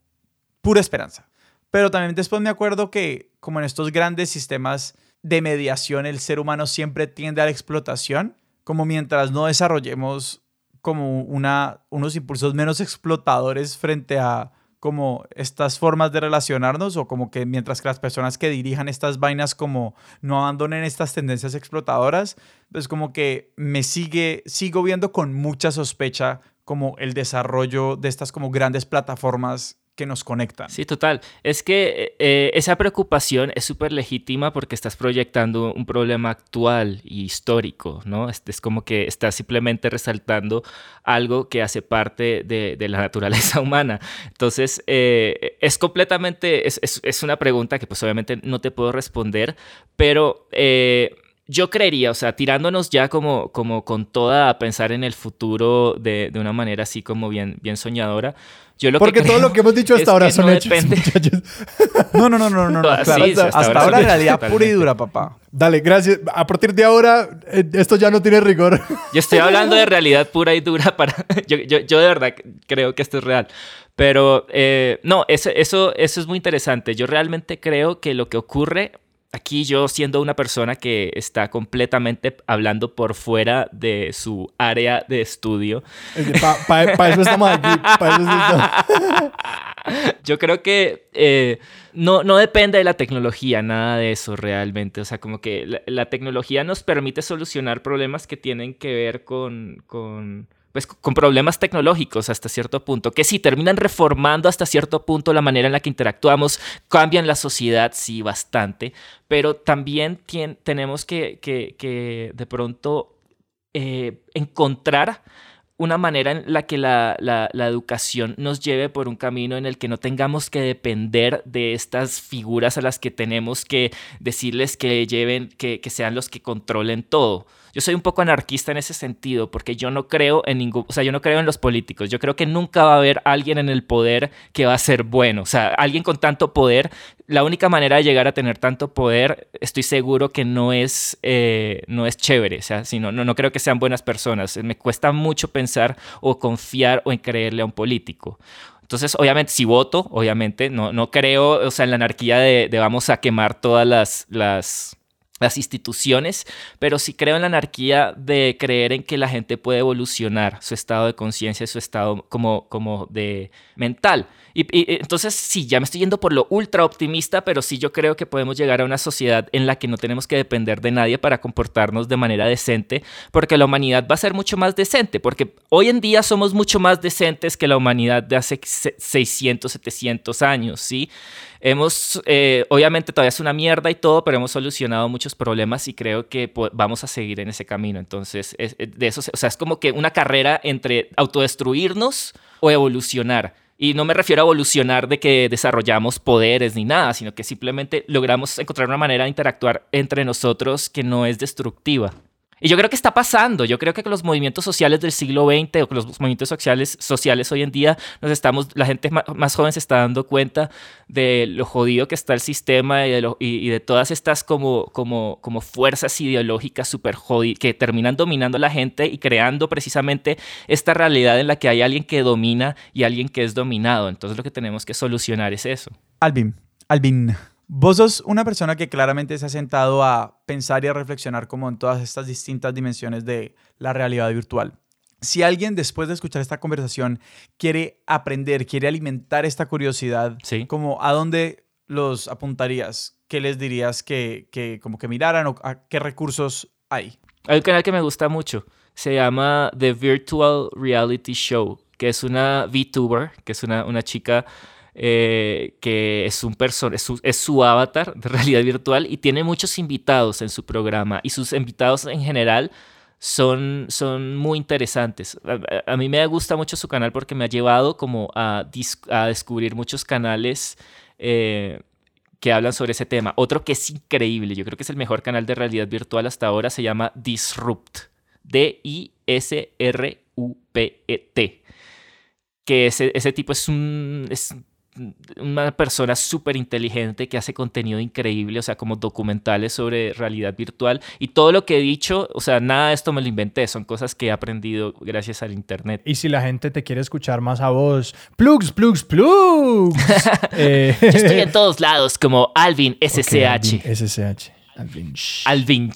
pura esperanza. Pero también después me acuerdo que como en estos grandes sistemas de mediación el ser humano siempre tiende a la explotación como mientras no desarrollemos como una, unos impulsos menos explotadores frente a como estas formas de relacionarnos o como que mientras que las personas que dirijan estas vainas como no abandonen estas tendencias explotadoras, pues como que me sigue, sigo viendo con mucha sospecha como el desarrollo de estas como grandes plataformas nos conectan. Sí, total. Es que eh, esa preocupación es súper legítima porque estás proyectando un problema actual y histórico, ¿no? Es, como que estás simplemente resaltando algo que hace parte de, la naturaleza *laughs* humana. Entonces, eh, es completamente, es, es, una pregunta que pues obviamente no te puedo responder, pero... Eh, yo creería, o sea, tirándonos ya como, como con toda a pensar en el futuro de, de una manera así como bien, bien soñadora. Yo lo Porque que todo creo lo que hemos dicho *laughs* hasta ahora son no hechos, muchachos. *laughs* No, no, no, no, no, no, *laughs* claro. sí, hasta, hasta hasta ahora realidad pura y dura, papá. Dale, gracias. A partir de ahora, eh, esto ya no tiene rigor. Yo estoy hablando de realidad pura y dura para... Yo, yo, yo de verdad creo que esto es real. Pero eh, no, eso, eso, eso es muy interesante. Yo realmente creo que lo que ocurre aquí, yo siendo una persona que está completamente hablando por fuera de su área de estudio, Para eso estamos aquí. pa' eso estamos. *laughs* yo creo que eh, no, no depende de la tecnología, nada de eso realmente. O sea, como que la, la tecnología nos permite solucionar problemas que tienen que ver con, con, pues, con problemas tecnológicos hasta cierto punto, que sí terminan reformando hasta cierto punto la manera en la que interactuamos, cambian la sociedad, sí, bastante, pero también tenemos que, que- que de pronto eh, encontrar una manera en la que la, la- la educación nos lleve por un camino en el que no tengamos que depender de estas figuras a las que tenemos que decirles que lleven, que, que sean los que controlen todo. Yo soy un poco anarquista en ese sentido, porque yo no creo en ningún, o sea, yo no creo en los políticos. Yo creo que nunca va a haber alguien en el poder que va a ser bueno. O sea, alguien con tanto poder, la única manera de llegar a tener tanto poder, estoy seguro que no es, eh, no es chévere. O sea, si no, no, no creo que sean buenas personas. Me cuesta mucho pensar o confiar o en creerle a un político. Entonces, obviamente, si voto, obviamente, no, no creo, o sea, en la anarquía de, de vamos a quemar todas las, las, las instituciones, pero sí creo en la anarquía de creer en que la gente puede evolucionar su estado de conciencia, su estado como, como de mental. Y, y- entonces, sí, ya me estoy yendo por lo ultra optimista, pero sí yo creo que podemos llegar a una sociedad en la que no tenemos que depender de nadie para comportarnos de manera decente, porque la humanidad va a ser mucho más decente, porque hoy en día somos mucho más decentes que la humanidad de hace se- 600, 700 años, ¿sí? Hemos, eh, obviamente todavía es una mierda y todo, pero hemos solucionado muchos problemas y creo que vamos a seguir en ese camino. Entonces, es- es- de eso, o sea, es como que una carrera entre autodestruirnos o evolucionar. Y no me refiero a evolucionar de que desarrollamos poderes ni nada, sino que simplemente logramos encontrar una manera de interactuar entre nosotros que no es destructiva. Y yo creo que está pasando. Yo creo que con los movimientos sociales del siglo XX o con los movimientos sociales, sociales hoy en día, nos estamos, la gente más joven se está dando cuenta de lo jodido que está el sistema y de, lo- y de todas estas como, como, como fuerzas ideológicas súper jodidas que terminan dominando a la gente y creando precisamente esta realidad en la que hay alguien que domina y alguien que es dominado. Entonces lo que tenemos que solucionar es eso. Alvin, Alvin, vos sos una persona que claramente se ha sentado a pensar y a reflexionar como en todas estas distintas dimensiones de la realidad virtual. Si alguien después de escuchar esta conversación quiere aprender, quiere alimentar esta curiosidad, Sí. como ¿a dónde los apuntarías? ¿Qué les dirías que, que como que miraran o a qué recursos hay? Hay un canal que me gusta mucho. Se llama The Virtual Reality Show, que es una VTuber, que es una, una chica eh, que es, un person es, su, avatar de realidad virtual y tiene muchos invitados en su programa. Y sus invitados en general son, son muy interesantes. A, mí me gusta mucho su canal porque me ha llevado como a, a descubrir muchos canales. eh, que hablan sobre ese tema. Otro que es increíble, yo creo que es el mejor canal de realidad virtual hasta ahora, se llama Disrupt. D-I-S-R-U-P-E-T. Que ese, ese tipo es, un, una persona súper inteligente que hace contenido increíble, o sea, como documentales sobre realidad virtual. Y todo lo que he dicho, o sea, nada de esto me lo inventé, son cosas que he aprendido gracias al Internet. Y si la gente te quiere escuchar más a vos, plugs, plugs, plugs. Eh, *laughs* Yo estoy en todos lados como Alvin ok, SCH. Alvin, SSH. Alvin. Alvin.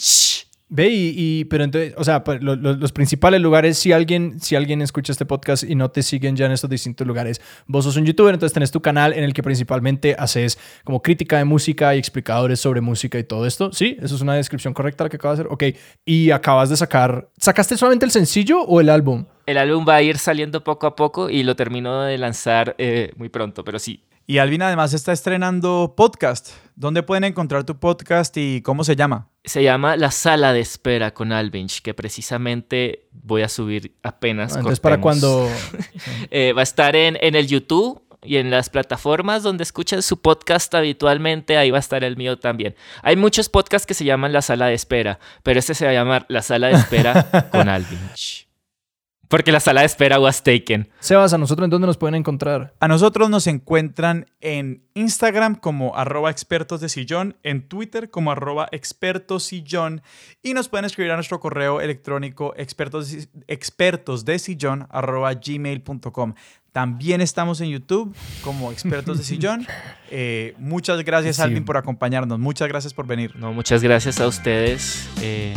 Ve y, y- pero entonces, o sea, pues, lo- lo- los principales lugares, si alguien, si alguien escucha este podcast y no te siguen ya en estos distintos lugares, vos sos un youtuber, entonces tenés tu canal en el que principalmente haces como crítica de música y explicadores sobre música y todo esto. ¿Sí? ¿Eso es una descripción correcta la que acabas de hacer? Ok. Y acabas de sacar, ¿sacaste solamente el sencillo o el álbum? El álbum va a ir saliendo poco a poco y lo termino de lanzar eh, muy pronto, pero sí. Y Alvin además está estrenando podcast. ¿Dónde pueden encontrar tu podcast y cómo se llama? Se llama La Sala de Espera con Alvinch, que precisamente voy a subir apenas. Entonces, para cuando... *laughs* Eh, va a estar en, en el YouTube, y en las plataformas donde escuchan su podcast habitualmente, ahí va a estar el mío también. Hay muchos podcasts que se llaman La Sala de Espera, pero este se va a llamar La Sala de Espera *laughs* con Alvin. Porque la sala de espera was taken. Sebas, ¿a nosotros en dónde nos pueden encontrar? A nosotros nos encuentran en Instagram como arroba expertos de sillón, en Twitter como arroba expertos sillón y nos pueden escribir a nuestro correo electrónico expertos, expertos de sillón arroba gmail.com. También estamos en YouTube como expertos de *laughs* sillón. Eh, muchas gracias, Sí. Alvin, por acompañarnos. Muchas gracias por venir. No, muchas gracias a ustedes. eh,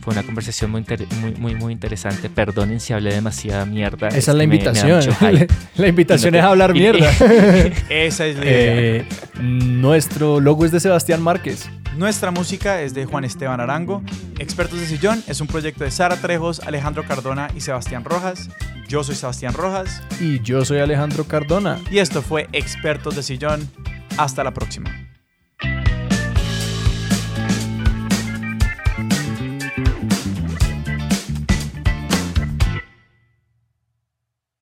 fue una conversación muy, inter- muy, muy, muy interesante. Perdonen si hablé demasiada mierda. Esa es la me- me invitación. *laughs* la invitación no es hablar mierda. *laughs* *laughs* Esa es la idea. Eh, nuestro logo es de Sebastián Márquez. Nuestra música es de Juan Esteban Arango. Expertos de Sillón es un proyecto de Sara Trejos, Alejandro Cardona y Sebastián Rojas. Yo soy Sebastián Rojas Y yo soy Alejandro Cardona. y esto fue Expertos de Sillón. Hasta la próxima.